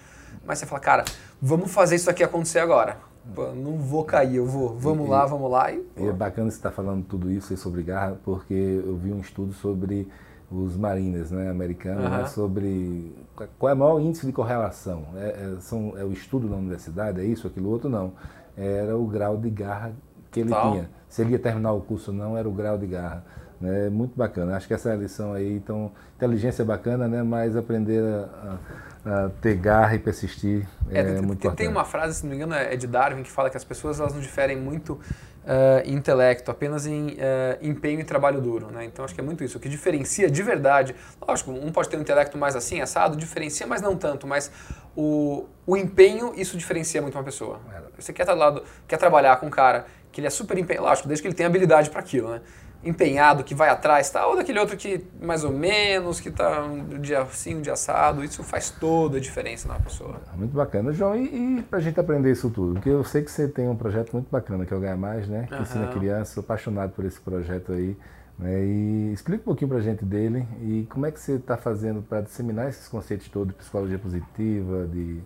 Mas você fala, cara, vamos fazer isso aqui acontecer agora. Pô, não vou cair, eu vou. Vamos e, lá, vamos lá. E, e é bacana você estar tá falando tudo isso sobre garra, porque eu vi um estudo sobre os marines né, americanos, né, sobre qual é o maior índice de correlação. É, é, são, é o estudo na universidade, é isso, aquilo outro, não. Era o grau de garra que ele Tal. tinha. Se ele ia terminar o curso ou não, era o grau de garra. Né? Muito bacana. Acho que essa lição aí. Então, inteligência é bacana, né? mas aprender a, a, a ter garra e persistir é, é tem, muito importante. Tem uma frase, se não me engano, é de Darwin, que fala que as pessoas elas não diferem muito uh, em intelecto, apenas em uh, empenho e trabalho duro. Né? Então, acho que é muito isso. O que diferencia de verdade, lógico, um pode ter um intelecto mais assim, assado, diferencia, mas não tanto. Mas o, o empenho, isso diferencia muito uma pessoa. É. Você quer, tá lado, quer trabalhar com um cara que ele é super empenhado, lógico, desde que ele tenha habilidade para aquilo, né? Empenhado, que vai atrás, tá? ou daquele outro que mais ou menos, que tá um dia assim, um dia assado, isso faz toda a diferença na pessoa. Muito bacana, João, e, e pra gente aprender isso tudo, porque eu sei que você tem um projeto muito bacana, que é o Ganha Mais, né? Que uhum. ensina crianças, sou apaixonado por esse projeto aí, É, e explica um pouquinho para a gente dele e como é que você está fazendo para disseminar esses conceitos todos de psicologia positiva, de,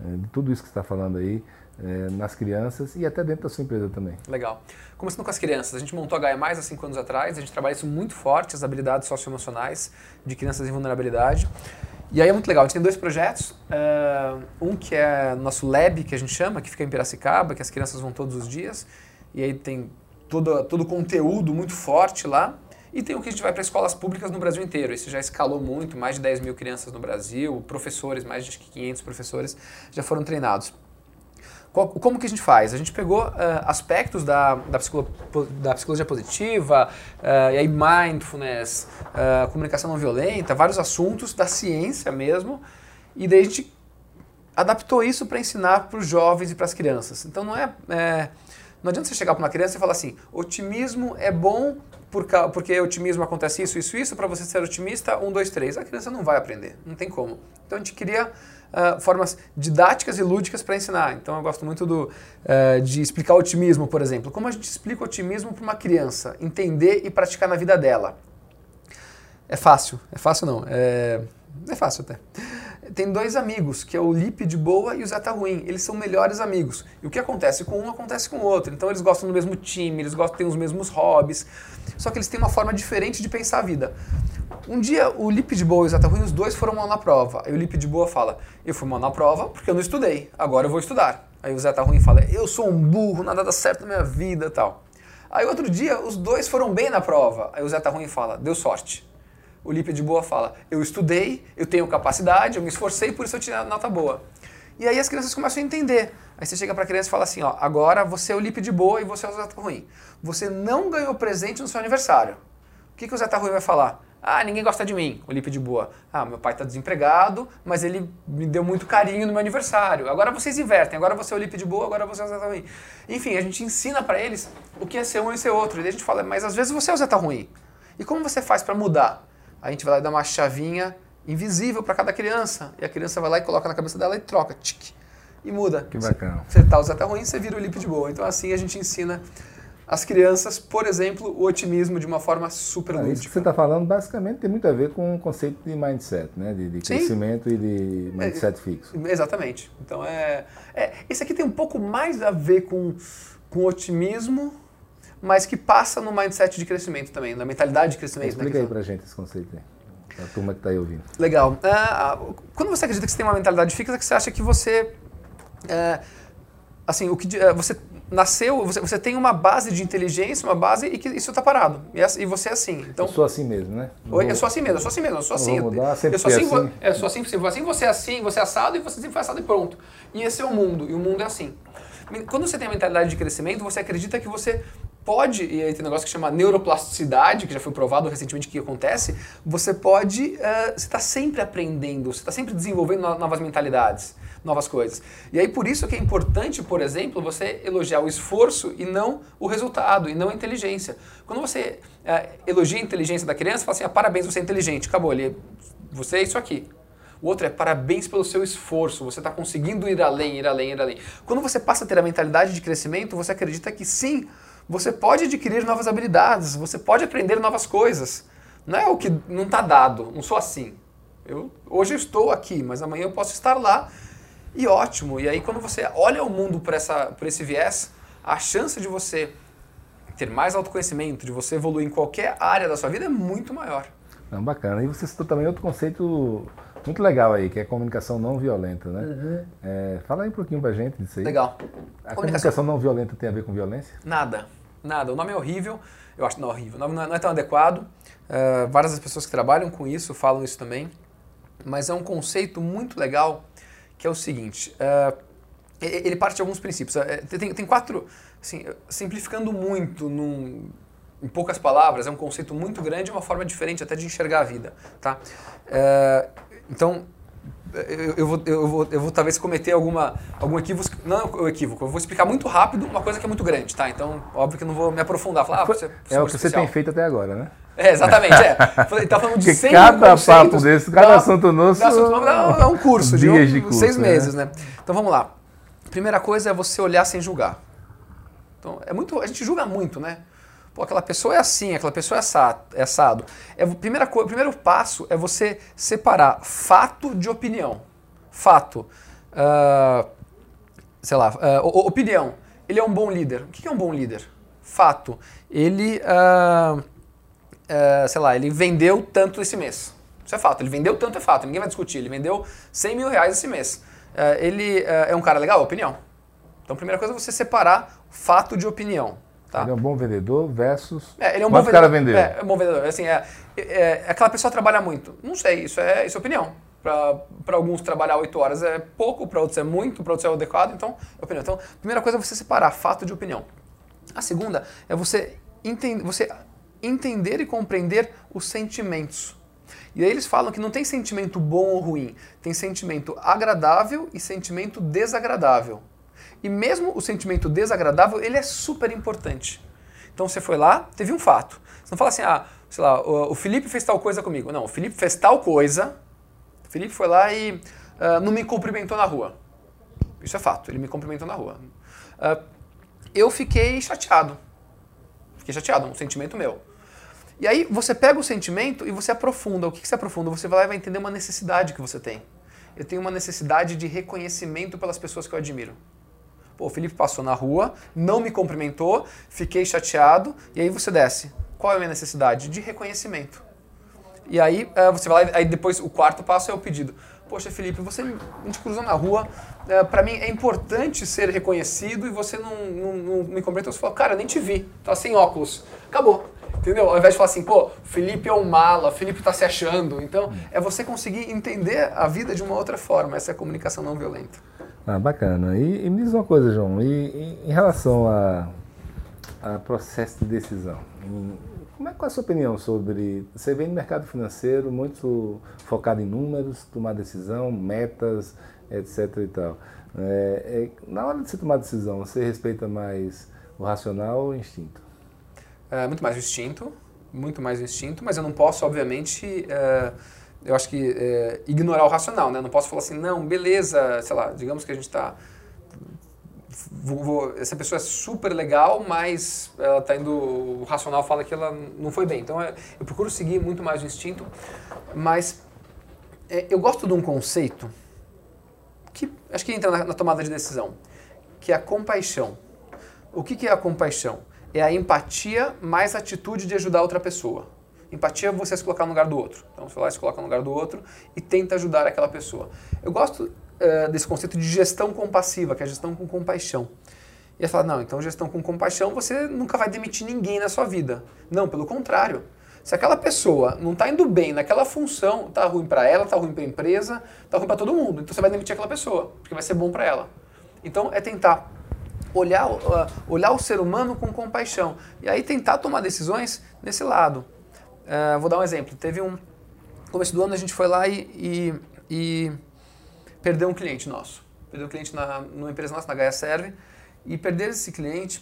eh, de tudo isso que você está falando aí, é, nas crianças e até dentro da sua empresa também. Legal. Começando com as crianças, a gente montou a Gaia Mais há cinco anos atrás, a gente trabalha isso muito forte, as habilidades socioemocionais de crianças em vulnerabilidade. E aí é muito legal, a gente tem dois projetos, uh, um que é nosso lab, que a gente chama, que fica em Piracicaba, que as crianças vão todos os dias, e aí tem todo, todo conteúdo muito forte lá, e tem o que a gente vai para escolas públicas no Brasil inteiro. Esse já escalou muito, mais de 10 mil crianças no Brasil, professores, mais de 500 professores já foram treinados. Como que a gente faz? A gente pegou uh, aspectos da, da, da, psicologia positiva, uh, e aí mindfulness, uh, comunicação não violenta, vários assuntos da ciência mesmo, e daí a gente adaptou isso para ensinar para os jovens e para as crianças. Então não é, é, não adianta você chegar para uma criança e falar assim, otimismo é bom porque otimismo acontece isso, isso, isso, para você ser otimista, um, dois, três. A criança não vai aprender, não tem como. Então a gente queria uh, formas didáticas e lúdicas para ensinar. Então eu gosto muito do, uh, de explicar otimismo, por exemplo. Como a gente explica otimismo para uma criança entender e praticar na vida dela? É fácil, é fácil não, é, é fácil até. Tem dois amigos, que é o Lipe de boa e o Zé tá ruim. Eles são melhores amigos. E o que acontece com um acontece com o outro. Então eles gostam do mesmo time, eles gostam, têm os mesmos hobbies. Só que eles têm uma forma diferente de pensar a vida. Um dia o Lipe de Boa e o Zé tá ruim, os dois foram mal na prova. Aí o Lipe de Boa fala: Eu fui mal na prova porque eu não estudei, agora eu vou estudar. Aí o Zé tá ruim fala: Eu sou um burro, nada dá certo na minha vida tal. Aí outro dia os dois foram bem na prova. Aí o Zé tá ruim fala: Deu sorte. O Lipe de Boa fala: Eu estudei, eu tenho capacidade, eu me esforcei, por isso eu tirei nota boa. E aí as crianças começam a entender. Aí você chega para a criança e fala assim: ó, agora você é o Lipe de Boa e você é o Zé tá ruim. Você não ganhou presente no seu aniversário. O que, que o Zé tá ruim vai falar? Ah, ninguém gosta de mim, o Lipe de Boa. Ah, meu pai está desempregado, mas ele me deu muito carinho no meu aniversário. Agora vocês invertem, agora você é o Lipe de Boa, agora você é o Zé tá ruim. Enfim, a gente ensina para eles o que é ser um e ser outro. E a gente fala, mas às vezes você é o Zé tá ruim. E como você faz para mudar? a gente vai lá e dá uma chavinha invisível para cada criança. E a criança vai lá e coloca na cabeça dela e troca. Tic, e muda. Que bacana. Você tá usando até ruim, você vira o lip de boa. Então assim a gente ensina as crianças, por exemplo, o otimismo de uma forma super lúdica. Isso que você está falando basicamente tem muito a ver com o conceito de mindset, né? de, de crescimento e de mindset é, fixo. Exatamente. Então é, é, esse aqui tem um pouco mais a ver com, com otimismo mas que passa no mindset de crescimento também, na mentalidade de crescimento. Né, Explica né, aí pra gente esse conceito aí. A turma que está aí ouvindo. Legal. Uh, quando você acredita que você tem uma mentalidade fixa, que você acha que você. Uh, assim, o que uh, você nasceu, você, você tem uma base de inteligência, uma base e que isso está parado. E, e, você é assim. Então, eu sou assim mesmo, né? Oi, eu sou assim mesmo, eu sou assim mesmo, eu sou assim. Mudar, eu sou assim, assim, eu sou assim, assim, você é assim, você é assado e você sempre foi assado e pronto. E esse é o mundo, e o mundo é assim. Quando você tem a mentalidade de crescimento, você acredita que você pode, e aí tem um negócio que chama neuroplasticidade, que já foi provado recentemente que acontece, você pode, uh, você está sempre aprendendo, você está sempre desenvolvendo novas mentalidades, novas coisas. E aí por isso que é importante, por exemplo, você elogiar o esforço e não o resultado, e não a inteligência. Quando você uh, elogia a inteligência da criança, fala assim, ah, parabéns, você é inteligente, acabou, ele, você é isso aqui. O outro é parabéns pelo seu esforço, você está conseguindo ir além, ir além, ir além. Quando você passa a ter a mentalidade de crescimento, você acredita que sim, você pode adquirir novas habilidades, você pode aprender novas coisas. Não é o que não está dado, não sou assim. Eu, hoje eu estou aqui, mas amanhã eu posso estar lá e ótimo. E aí quando você olha o mundo por, essa, por esse viés, a chance de você ter mais autoconhecimento, de você evoluir em qualquer área da sua vida é muito maior. Não, bacana. E você citou também outro conceito muito legal aí, que é a comunicação não violenta, né? Uhum. É, fala aí um pouquinho pra gente disso aí. Legal. A comunicação... comunicação não violenta tem a ver com violência? Nada, nada. O nome é horrível, eu acho não é horrível, o nome não é, tão adequado. Uh, várias das pessoas que trabalham com isso falam isso também, mas é um conceito muito legal que é o seguinte, uh, ele parte de alguns princípios. Uh, tem, tem quatro, assim, simplificando muito num, em poucas palavras, é um conceito muito grande, uma forma diferente até de enxergar a vida, tá? Então, eu, eu, vou, eu, vou, eu vou talvez cometer alguma, algum equívoco, não equívoco, eu vou explicar muito rápido uma coisa que é muito grande, tá? Então, óbvio que eu não vou me aprofundar, falar, ah, você, você É o que você tem feito até agora, né? É, exatamente, é. Tá falando de 100 cada papo desse, cada assunto nosso... Assunto, é um curso, de, um, de curso, seis né? meses, né? Então, vamos lá. Primeira coisa é você olhar sem julgar. Então, é muito, a gente julga muito, né? Pô, aquela pessoa é assim, aquela pessoa é, é assado. É, primeira o primeiro passo é você separar fato de opinião. Fato. Uh, sei lá, uh, opinião. Ele é um bom líder. O que é um bom líder? Fato. Ele, uh, sei lá, ele vendeu tanto esse mês. Isso é fato. Ele vendeu tanto é fato. Ninguém vai discutir. Ele vendeu 100 mil reais esse mês. ele é um cara legal? Opinião. Então, a primeira coisa é você separar fato de opinião. Tá? Ele é um bom vendedor versus. É, ele é um bom vendedor. cara vendeu. É, é um bom vendedor. Assim, é, é, é, aquela pessoa trabalha muito. Não sei, isso é, isso é opinião. Para alguns, trabalhar oito horas é pouco, para outros é muito, para outros é adequado. Então, é opinião. Então, a primeira coisa é você separar fato de opinião. A segunda é você, entend, você entender e compreender os sentimentos. E aí eles falam que não tem sentimento bom ou ruim, tem sentimento agradável e sentimento desagradável. E mesmo o sentimento desagradável, ele é super importante. Então você foi lá, teve um fato. Você não fala assim, ah, sei lá, o, Felipe fez tal coisa comigo. Não, o Felipe fez tal coisa, o Felipe foi lá e uh, não me cumprimentou na rua. Isso é fato, ele me cumprimentou na rua. Uh, eu fiquei chateado. Fiquei chateado, um sentimento meu. E aí você pega o sentimento e você aprofunda. O que, que você aprofunda? Você vai lá e vai entender uma necessidade que você tem. Eu tenho uma necessidade de reconhecimento pelas pessoas que eu admiro. Pô, o Felipe passou na rua, não me cumprimentou, fiquei chateado, e aí você desce. Qual é a minha necessidade? De reconhecimento. E aí uh, você vai lá, aí depois o quarto passo é o pedido. Poxa, Felipe, você me, me cruzou na rua, é, para mim é importante ser reconhecido e você não, não, não me cumprimentou. Você falou, cara, nem te vi, tá sem óculos. Acabou. Entendeu? Ao invés de falar assim, pô, Felipe é um mala, Felipe tá se achando. Então, é você conseguir entender a vida de uma outra forma. Essa é a comunicação não violenta. Ah, bacana. E, e, me diz uma coisa, João, e, e, em relação a, a, processo de decisão, como é, qual é a sua opinião sobre. Você vem no mercado financeiro muito focado em números, tomar decisão, metas, etc. e tal. É, é, na hora de você tomar decisão, você respeita mais o racional ou o instinto? É, muito mais o instinto, muito mais instinto, mas eu não posso, obviamente. É eu acho que é, ignorar o racional, né? Não posso falar assim, não, beleza, sei lá, digamos que a gente está essa pessoa é super legal, mas ela está indo. O racional fala que ela não foi bem. Então é, eu procuro seguir muito mais o instinto, mas é, eu gosto de um conceito que acho que entra na, na, tomada de decisão, que é a compaixão. O que, que é a compaixão? É a empatia mais atitude de ajudar outra pessoa. Empatia é você se colocar no lugar do outro. Então você vai lá, se coloca no lugar do outro e tenta ajudar aquela pessoa. Eu gosto uh, desse conceito de gestão compassiva, que é a gestão com compaixão. E aí fala, não, então gestão com compaixão você nunca vai demitir ninguém na sua vida. Não, pelo contrário. Se aquela pessoa não está indo bem naquela função, está ruim para ela, está ruim para a empresa, está ruim para todo mundo. Então você vai demitir aquela pessoa, porque vai ser bom para ela. Então é tentar olhar, uh, olhar o ser humano com compaixão. E aí tentar tomar decisões nesse lado. Uh, vou dar um exemplo. Teve um. Começo do ano a gente foi lá e, e, e perdeu um cliente nosso. Perdeu um cliente na, numa empresa nossa, na Gaia Serve. E perder esse cliente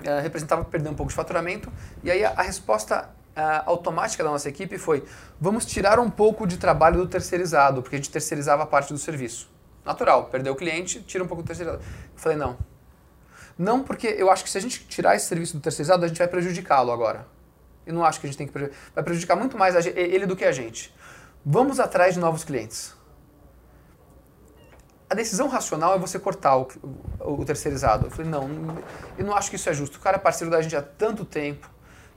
uh, representava perder um pouco de faturamento. E aí a, a resposta uh, automática da nossa equipe foi: vamos tirar um pouco de trabalho do terceirizado, porque a gente terceirizava a parte do serviço. Natural, perdeu o cliente, tira um pouco do terceirizado. Eu falei: não. Não, porque eu acho que se a gente tirar esse serviço do terceirizado, a gente vai prejudicá-lo agora. Eu não acho que a gente tem que prejudicar. Vai prejudicar muito mais ele do que a gente. Vamos atrás de novos clientes. A decisão racional é você cortar o, o, o terceirizado. Eu falei, não, eu não acho que isso é justo. O cara é parceiro da gente há tanto tempo,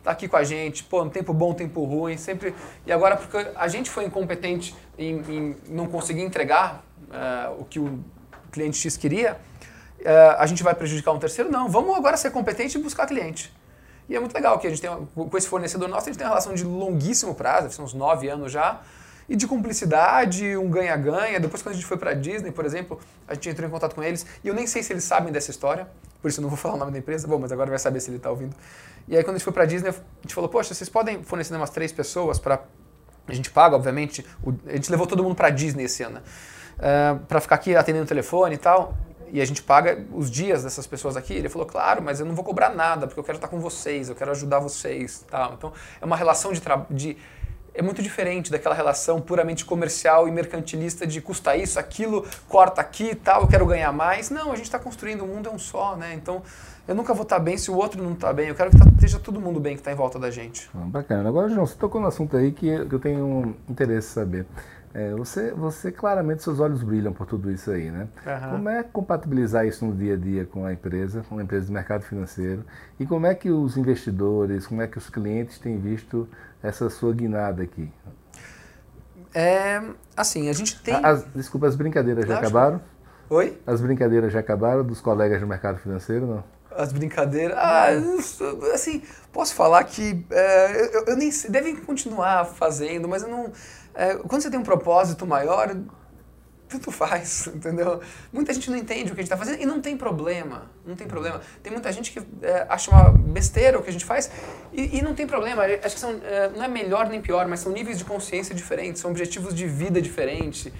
tá aqui com a gente, pô, um tempo bom, um tempo ruim, sempre. E agora, porque a gente foi incompetente em, em não conseguir entregar uh, o que o cliente X queria, a gente vai prejudicar um terceiro? Não, vamos agora ser competente e buscar cliente. E é muito legal que a gente tem, com esse fornecedor nosso, a gente tem uma relação de longuíssimo prazo, são uns nove anos já, e de cumplicidade, um ganha-ganha. Depois, quando a gente foi para Disney, por exemplo, a gente entrou em contato com eles, e eu nem sei se eles sabem dessa história, por isso eu não vou falar o nome da empresa, bom, mas agora vai saber se ele está ouvindo. E aí, quando a gente foi para Disney, a gente falou, poxa, vocês podem fornecer umas três pessoas para... A gente paga, obviamente, a gente levou todo mundo para Disney esse ano, né? Uh, para ficar aqui atendendo o telefone e tal e a gente paga os dias dessas pessoas aqui. Ele falou, claro, mas eu não vou cobrar nada, porque eu quero estar com vocês, eu quero ajudar vocês. Tá? Então, é uma relação de, de é muito diferente daquela relação puramente comercial e mercantilista de custa isso, aquilo, corta aqui tal, eu quero ganhar mais. Não, a gente está construindo, o mundo é um só, né? Então, eu nunca vou estar tá bem se o outro não está bem. Eu quero que tá, esteja todo mundo bem que está em volta da gente. Ah, bacana. Agora, João, você tocou no assunto aí que eu tenho interesse em saber. É, você, você claramente seus olhos brilham por tudo isso aí, né? Uhum. Como é compatibilizar isso no dia a dia com a empresa, com a empresa de mercado financeiro? E como é que os investidores, como é que os clientes têm visto essa sua guinada aqui? É, assim, a gente tem. As, desculpa, as brincadeiras já acabaram? Oi? As brincadeiras já acabaram dos colegas do mercado financeiro, não? As brincadeiras. Ah, assim, posso falar que é, eu, eu, nem sei, devem continuar fazendo, mas eu não é, quando você tem um propósito maior, tanto faz, entendeu? Muita gente não entende o que a gente está fazendo e não tem problema, não tem problema. Tem muita gente que é, acha uma besteira o que a gente faz e, e não tem problema. Acho que são, é, não é melhor nem pior, mas são níveis de consciência diferentes, são objetivos de vida diferentes.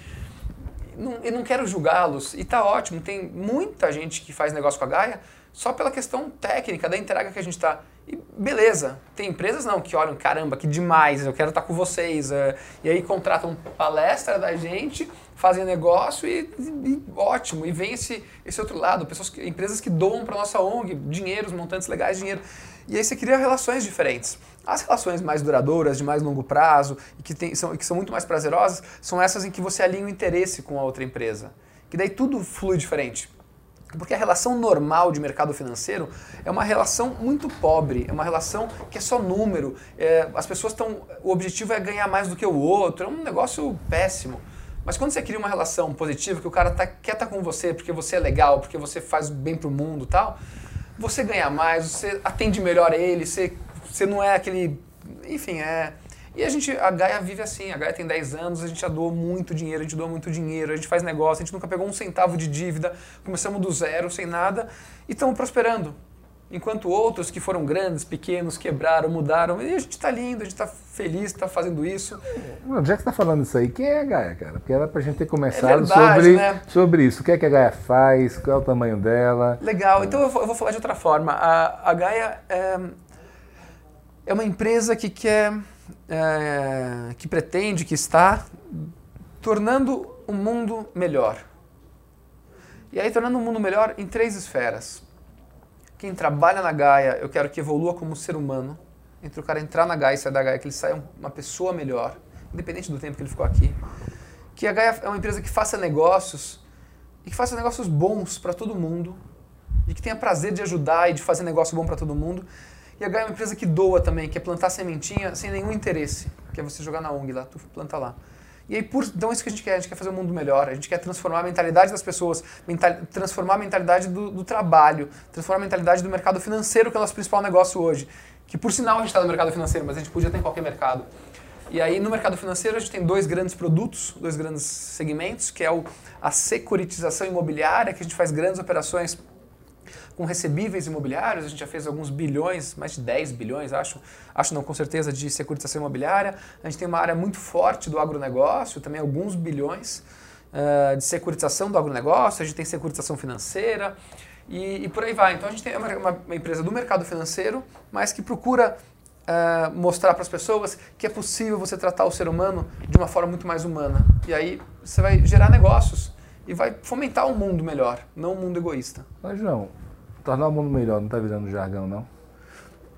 Não, eu não quero julgá-los e tá ótimo. Tem muita gente que faz negócio com a Gaia só pela questão técnica da entrega que a gente está. E beleza, tem empresas não que olham, caramba, que demais, eu quero estar com vocês. É, e aí contratam palestra da gente, fazem negócio e, e, ótimo. E vem esse, esse outro lado, pessoas, empresas que doam para nossa ONG, dinheiros, montantes legais, dinheiro. E aí você cria relações diferentes. As relações mais duradouras, de mais longo prazo, e que, tem, são, que são muito mais prazerosas, são essas em que você alinha o interesse com a outra empresa. Que daí tudo flui diferente. Porque a relação normal de mercado financeiro é uma relação muito pobre, é uma relação que é só número. É, as pessoas estão. O objetivo é ganhar mais do que o outro, é um negócio péssimo. Mas quando você cria uma relação positiva, que o cara tá, quer estar tá com você porque você é legal, porque você faz bem pro mundo tal, você ganha mais, você atende melhor ele, você, você não é aquele. Enfim, é e a gente, a Gaia vive assim, a Gaia tem 10 anos, a gente já doou muito dinheiro, a gente doa muito dinheiro, a gente faz negócio, a gente nunca pegou um centavo de dívida, começamos do zero, sem nada, e estamos prosperando. Enquanto outros que foram grandes, pequenos, quebraram, mudaram, e a gente está lindo, a gente está feliz, está fazendo isso. já que você está falando isso aí, quem é a Gaia, cara? Porque era para a gente ter começado é verdade, sobre, né? sobre isso. O que é que a Gaia faz, qual é o tamanho dela. Legal, então eu vou, eu vou falar de outra forma. A, a Gaia é, é uma empresa que quer é, que pretende, que está tornando o mundo melhor. E aí, tornando o mundo melhor em três esferas. Quem trabalha na Gaia, eu quero que evolua como ser humano. Entre o cara entrar na Gaia e sair da Gaia, que ele saia uma pessoa melhor, independente do tempo que ele ficou aqui. Que a Gaia é uma empresa que faça negócios e que faça negócios bons para todo mundo. E que tenha prazer de ajudar e de fazer negócio bom para todo mundo. E a Gaia é uma empresa que doa também, que é plantar sementinha sem nenhum interesse, que é você jogar na ONG lá, tu planta lá. E aí, por, então, é isso que a gente quer. A gente quer fazer o um mundo melhor. A gente quer transformar a mentalidade das pessoas, mental, transformar a mentalidade do, do, trabalho, transformar a mentalidade do mercado financeiro, que é o nosso principal negócio hoje. Que, por sinal, a gente está no mercado financeiro, mas a gente podia ter em qualquer mercado. E aí, no mercado financeiro, a gente tem dois grandes produtos, dois grandes segmentos, que é o, a securitização imobiliária, que a gente faz grandes operações com recebíveis imobiliários, a gente já fez alguns bilhões, mais de 10 bilhões, acho, acho não, com certeza, de securitização imobiliária. A gente tem uma área muito forte do agronegócio, também alguns bilhões uh, de securitização do agronegócio, a gente tem securitização financeira e, e por aí vai. Então a gente tem uma, uma, uma empresa do mercado financeiro, mas que procura Uh, mostrar para as pessoas que é possível você tratar o ser humano de uma forma muito mais humana. E aí você vai gerar negócios e vai fomentar um mundo melhor, não um mundo egoísta. Mas não, Tornar o mundo melhor não está virando jargão, não?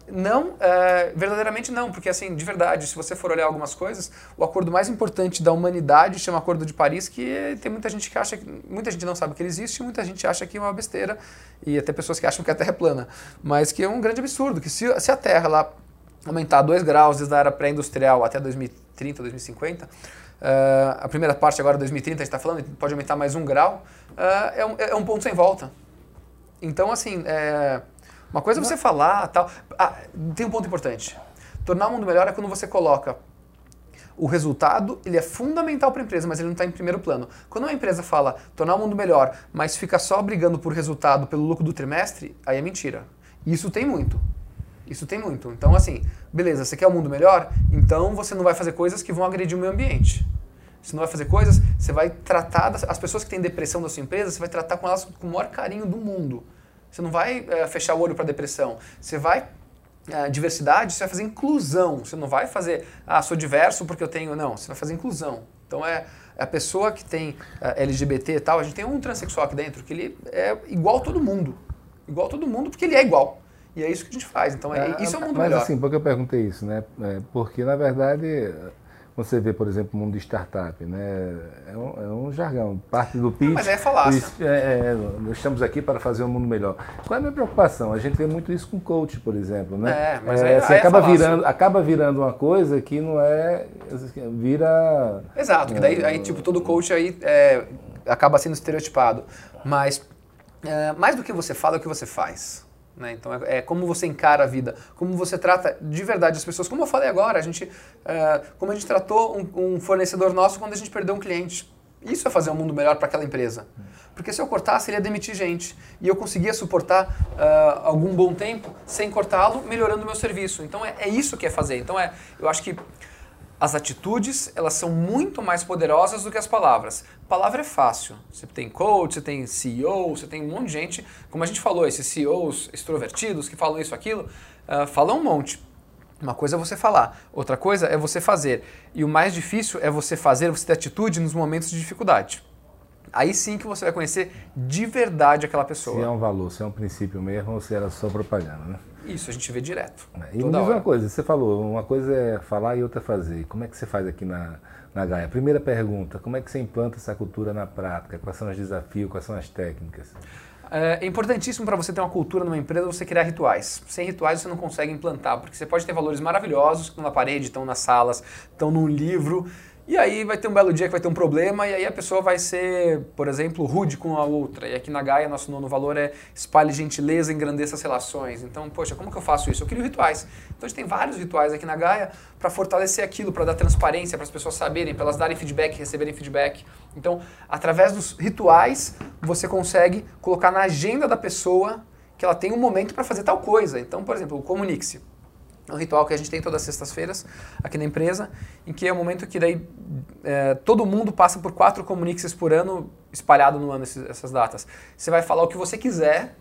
Não, é, verdadeiramente não, porque assim, de verdade, se você for olhar algumas coisas, o acordo mais importante da humanidade chama Acordo de Paris, que tem muita gente que acha, que, muita gente não sabe que ele existe, muita gente acha que é uma besteira, e até pessoas que acham que a Terra é plana, mas que é um grande absurdo, que se, se a Terra lá aumentar 2 graus desde a era pré-industrial até 2030, 2050, uh, a primeira parte agora 2030 a gente está falando, pode aumentar mais um grau, uh, é, um, é um ponto sem volta. Então, assim, é, uma coisa é você falar tal. Ah, tem um ponto importante. Tornar o mundo melhor é quando você coloca o resultado, ele é fundamental para a empresa, mas ele não está em primeiro plano. Quando uma empresa fala tornar o mundo melhor, mas fica só brigando por resultado, pelo lucro do trimestre, aí é mentira. Isso tem muito. Isso tem muito. Então, assim, beleza, você quer o um mundo melhor? Então você não vai fazer coisas que vão agredir o meio ambiente. Você não vai fazer coisas, você vai tratar das, as pessoas que têm depressão da sua empresa, você vai tratar com elas com o maior carinho do mundo. Você não vai é, fechar o olho para depressão. Você vai uh, diversidade, você vai fazer inclusão. Você não vai fazer, ah, sou diverso porque eu tenho. Não, você vai fazer inclusão. Então é a pessoa que tem uh, LGBT e tal, a gente tem um transexual aqui dentro que ele é igual a todo mundo. Igual a todo mundo porque ele é igual. E é isso que a gente faz. Então, é, é isso é o mundo mas, melhor. Mas assim, por que eu perguntei isso, né? É porque, na verdade, você vê, por exemplo, o mundo de startup, né? É um, é um jargão, parte do pitch. Mas é falácia. É, é, nós estamos aqui para fazer um mundo melhor. Qual é a minha preocupação? A gente vê muito isso com coach, por exemplo, né? É, mas é, aí, você aí acaba é virando, acaba virando uma coisa que não é, vira. Exato, que daí aí, tipo todo coach aí é, acaba sendo estereotipado, mas é, mais do que você fala é o que você faz. Né? Então é, é, como você encara a vida, como você trata de verdade as pessoas. Como eu falei agora, a gente, é, como a gente tratou um, um, fornecedor nosso quando a gente perdeu um cliente. Isso é fazer um mundo melhor para aquela empresa. Porque se eu cortasse, ele ia demitir gente. E eu conseguia suportar uh, algum bom tempo sem cortá-lo, melhorando o meu serviço. Então é, é isso que é fazer. Então é, eu acho que as atitudes, elas são muito mais poderosas do que as palavras. Palavra é fácil. Você tem coach, você tem CEO, você tem um monte de gente, como a gente falou, esses CEOs extrovertidos que falam isso, aquilo, uh, falam um monte. Uma coisa é você falar, outra coisa é você fazer. E o mais difícil é você fazer, você ter atitude nos momentos de dificuldade. Aí sim que você vai conhecer de verdade aquela pessoa. Se é um valor, se é um princípio mesmo ou se era só propaganda, né? Isso, a gente vê direto. É, e me diz uma coisa, você falou, uma coisa é falar e outra é fazer. Como é que você faz aqui na, na Gaia? Primeira pergunta, como é que você implanta essa cultura na prática? Quais são os desafios, quais são as técnicas? É importantíssimo para você ter uma cultura numa empresa você criar rituais. Sem rituais você não consegue implantar, porque você pode ter valores maravilhosos que estão na parede, estão nas salas, estão num livro, e aí vai ter um belo dia que vai ter um problema e aí a pessoa vai ser, por exemplo, rude com a outra. E aqui na Gaia, nosso nono valor é espalhe gentileza, engrandeça as relações. Então, poxa, como que eu faço isso? Eu crio rituais. Então a gente tem vários rituais aqui na Gaia para fortalecer aquilo, para dar transparência, para as pessoas saberem, para elas darem feedback, receberem feedback. Então, através dos rituais, você consegue colocar na agenda da pessoa que ela tem um momento para fazer tal coisa. Então, por exemplo, comunique-se. Um ritual que a gente tem todas as sextas-feiras aqui na empresa, em que é o momento que daí é, todo mundo passa por quatro comuniques por ano, espalhado no ano esses, essas datas. Você vai falar o que você quiser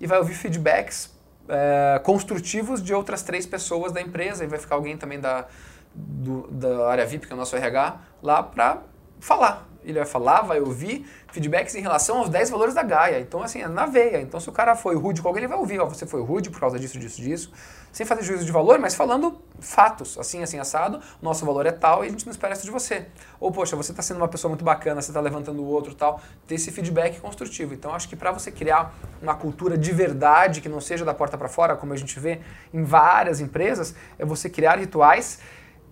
e vai ouvir feedbacks é, construtivos de outras três pessoas da empresa e vai ficar alguém também da, do, da área VIP, que é o nosso RH, lá para falar. Ele vai falar, vai ouvir feedbacks em relação aos 10 valores da Gaia. Então, assim, é na veia. Então, se o cara foi rude com alguém, ele vai ouvir. Ó, você foi rude por causa disso, disso, disso sem fazer juízo de valor, mas falando fatos, assim, assim, assado, nosso valor é tal e a gente não espera isso de você. Ou, poxa, você está sendo uma pessoa muito bacana, você está levantando o outro tal, ter esse feedback construtivo. Então, acho que para você criar uma cultura de verdade, que não seja da porta para fora, como a gente vê em várias empresas, é você criar rituais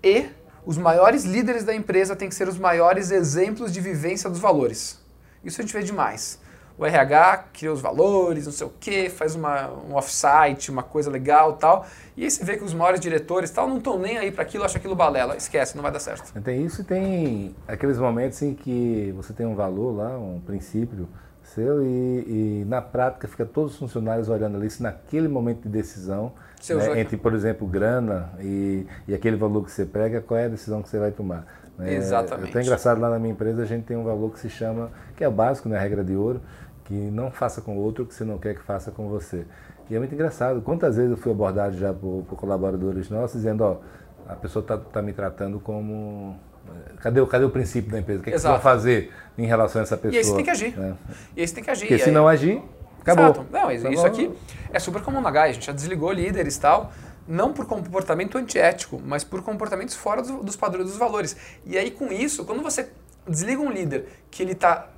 e os maiores líderes da empresa têm que ser os maiores exemplos de vivência dos valores. Isso a gente vê demais o RH cria os valores, não sei o quê, faz uma, um offsite, uma coisa legal tal. E aí você vê que os maiores diretores tal não estão nem aí para aquilo, acham aquilo balela. Esquece, não vai dar certo. Tem isso e tem aqueles momentos em que você tem um valor lá, um princípio seu e, e na prática fica todos os funcionários olhando ali se naquele momento de decisão né, entre, por exemplo, grana e, e aquele valor que você prega, qual é a decisão que você vai tomar. É, Exatamente. Até engraçado, lá na minha empresa a gente tem um valor que se chama, que é o básico, né, a regra de ouro, que não faça com o outro o que você não quer que faça com você. E é muito engraçado. Quantas vezes eu fui abordado já por, por colaboradores nossos dizendo, ó, a pessoa está tá me tratando como eh, Cadê o, cadê o princípio da empresa? O que, é que você vai fazer em relação a essa pessoa? E aí você tem que agir. É. E aí você tem que agir. Porque se não agir, acabou. Exato. Não, isso acabou. aqui é super comum na GAI. A gente já desligou líderes e tal, não por comportamento antiético, mas por comportamentos fora dos, dos padrões dos valores. E aí com isso, quando você desliga um líder que ele está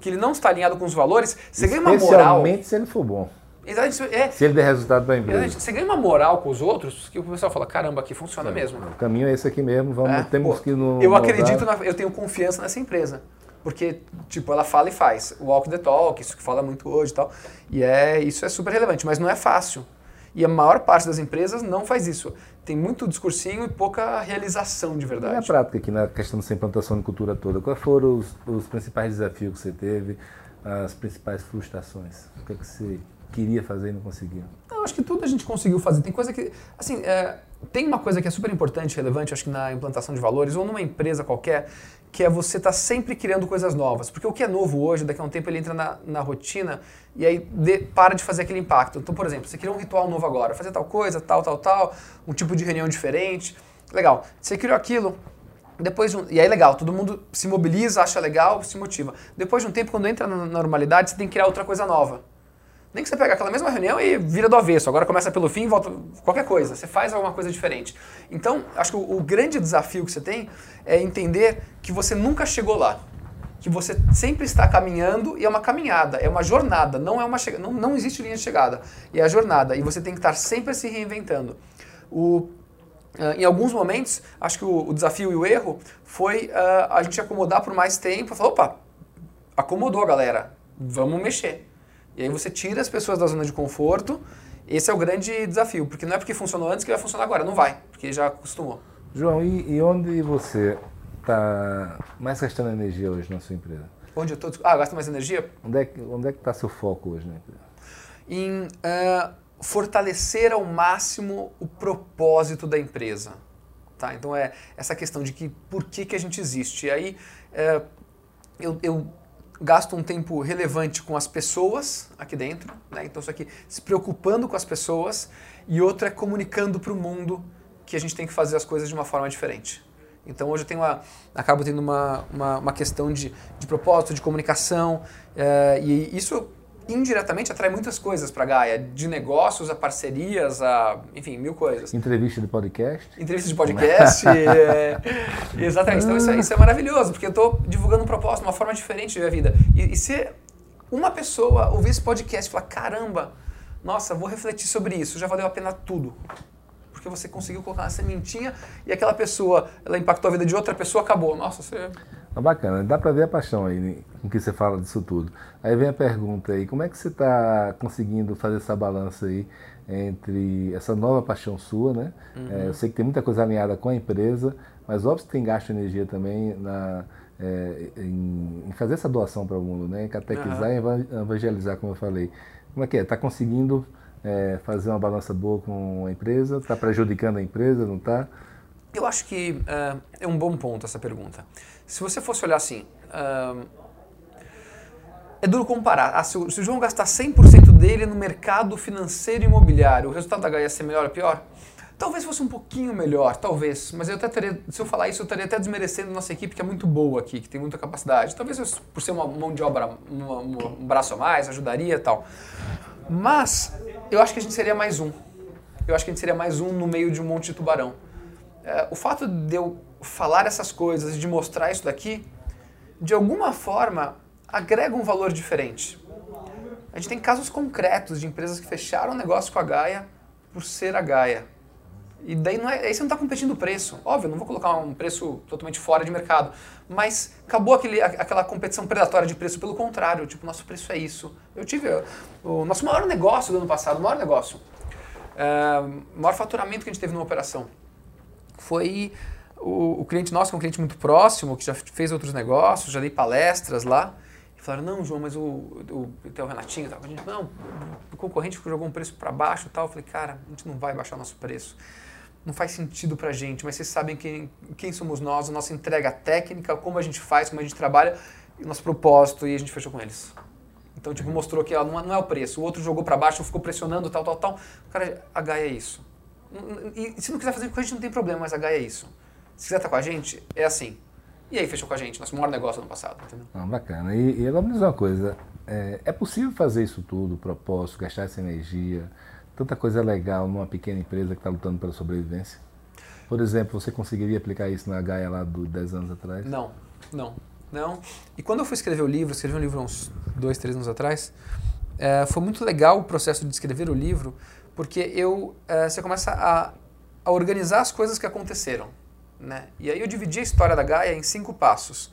que ele não está alinhado com os valores, você ganha uma moral. Especialmente se ele for bom. É, se ele der resultado para a empresa. Você ganha uma moral com os outros que o pessoal fala, caramba, aqui funciona é, mesmo. O caminho é esse aqui mesmo, vamos, é, temos pô, que no. Eu acredito, na, eu tenho confiança nessa empresa. Porque, tipo, ela fala e faz. Walk the talk, isso que fala muito hoje e tal. E é, isso é super relevante, mas não é fácil. E a maior parte das empresas não faz isso. Tem muito discursinho e pouca realização de verdade. E na prática, aqui na questão dessa implantação de cultura toda, quais foram os, os principais desafios que você teve, as principais frustrações? O que, é que você queria fazer e não conseguia? Não, acho que tudo a gente conseguiu fazer. Tem coisa que. Assim, é, tem uma coisa que é super importante, relevante, acho que na implantação de valores ou numa empresa qualquer, que é você estar tá sempre criando coisas novas. Porque o que é novo hoje, daqui a um tempo ele entra na, na rotina e aí de, para de fazer aquele impacto. Então, por exemplo, você criou um ritual novo agora, fazer tal coisa, tal, tal, tal, um tipo de reunião diferente. Legal. Você criou aquilo, depois um, e aí legal, todo mundo se mobiliza, acha legal, se motiva. Depois de um tempo, quando entra na normalidade, você tem que criar outra coisa nova. Nem que você pega aquela mesma reunião e vira do avesso. Agora começa pelo fim e volta. Qualquer coisa. Você faz alguma coisa diferente. Então, acho que o, o grande desafio que você tem é entender que você nunca chegou lá. Que você sempre está caminhando e é uma caminhada, é uma jornada, não é uma chegada. Não, não existe linha de chegada. É a jornada. E você tem que estar sempre se reinventando. O, Uh, em alguns momentos, acho que o, o, desafio e o erro foi uh, a gente acomodar por mais tempo. Falar, opa, acomodou, galera, vamos mexer. E aí você tira as pessoas da zona de conforto. Esse é o grande desafio, porque não é porque funcionou antes que vai funcionar agora, não vai, porque já acostumou. João, e, e onde você está mais gastando energia hoje na sua empresa? Onde eu estou? Ah, gasta mais energia? Onde é que onde é está seu foco hoje na empresa? Em uh, fortalecer ao máximo o propósito da empresa. Tá? Então é essa questão de que por que, que a gente existe. E aí uh, eu, eu gasto um tempo relevante com as pessoas aqui dentro, né? então isso aqui se preocupando com as pessoas, e outro é comunicando para o mundo que a gente tem que fazer as coisas de uma forma diferente. Então hoje eu tenho uma, acabo tendo uma, uma, uma questão de, de propósito, de comunicação, é, e isso indiretamente atrai muitas coisas para a Gaia, de negócios a parcerias, a, enfim, mil coisas. Entrevista de podcast. Entrevista de podcast, é, exatamente. Então isso é, isso é, maravilhoso, porque eu estou divulgando um propósito, uma forma diferente de ver a vida. E, e se uma pessoa ouvir esse podcast e falar, caramba, nossa, vou refletir sobre isso, já valeu a pena tudo. Porque você conseguiu colocar uma sementinha e aquela pessoa, ela impactou a vida de outra pessoa, acabou. Nossa, você Tá bacana, dá para ver a paixão aí com que você fala disso tudo. Aí vem a pergunta aí, como é que você está conseguindo fazer essa balança aí entre essa nova paixão sua, né? Uhum. É, eu sei que tem muita coisa alinhada com a empresa, mas óbvio que tem gasto de energia também na, é, em, em, fazer essa doação para o mundo, né? Em catequizar uhum. e evangelizar, como eu falei. Como é que é? Está conseguindo é, fazer uma balança boa com a empresa? Está prejudicando a empresa, não está? Eu acho que uh, é um bom ponto essa pergunta. Se você fosse olhar assim, uh, é duro comparar. Ah, se, o, se o João gastar 100% dele no mercado financeiro e imobiliário, o resultado da Gaia ia ser melhor ou pior? Talvez fosse um pouquinho melhor, talvez. Mas eu até teria, se eu falar isso, eu estaria até desmerecendo nossa equipe, que é muito boa aqui, que tem muita capacidade. Talvez eu, por ser uma mão de obra, uma, um braço a mais, ajudaria e tal. Mas eu acho que a gente seria mais um. Eu acho que a gente seria mais um no meio de um monte de tubarão. É, o fato de eu falar essas coisas e de mostrar isso daqui, de alguma forma, agrega um valor diferente. A gente tem casos concretos de empresas que fecharam negócio com a Gaia por ser a Gaia. E daí não é, aí você não está competindo o preço. Óbvio, não vou colocar um preço totalmente fora de mercado. Mas acabou aquele, aquela competição predatória de preço. Pelo contrário, tipo, nosso preço é isso. Eu tive o nosso maior negócio do ano passado, o maior negócio. É, maior faturamento que a gente teve numa operação foi o, o, cliente nosso, que é um cliente muito próximo, que já fez outros negócios, já dei palestras lá. E falaram, não, João, mas o, o, o, Renatinho, tal. a gente, não, o concorrente jogou um preço para baixo e tal. Eu falei, cara, a gente não vai baixar o nosso preço. Não faz sentido para a gente, mas vocês sabem quem, quem somos nós, a nossa entrega técnica, como a gente faz, como a gente trabalha, e o nosso propósito, e a gente fechou com eles. Então, tipo, mostrou que ó, não, é, é o preço. O outro jogou para baixo, ficou pressionando, tal, tal, tal. Cara, a Gaia é isso. E se não quiser fazer com a gente, não tem problema, mas a Gaia é isso. Se quiser estar com a gente, é assim. E aí fechou com a gente, nosso maior negócio ano passado, entendeu? Ah, bacana. E, e agora me diz uma coisa, é, é, possível fazer isso tudo, propósito, gastar essa energia, tanta coisa legal numa pequena empresa que está lutando pela sobrevivência? Por exemplo, você conseguiria aplicar isso na Gaia lá do 10 anos atrás? Não, não, não. E quando eu fui escrever o livro, escrevi um livro uns dois, três anos atrás, é, foi muito legal o processo de escrever o livro, porque eu, é, você começa a, a organizar as coisas que aconteceram. Né? E aí eu dividi a história da Gaia em cinco passos.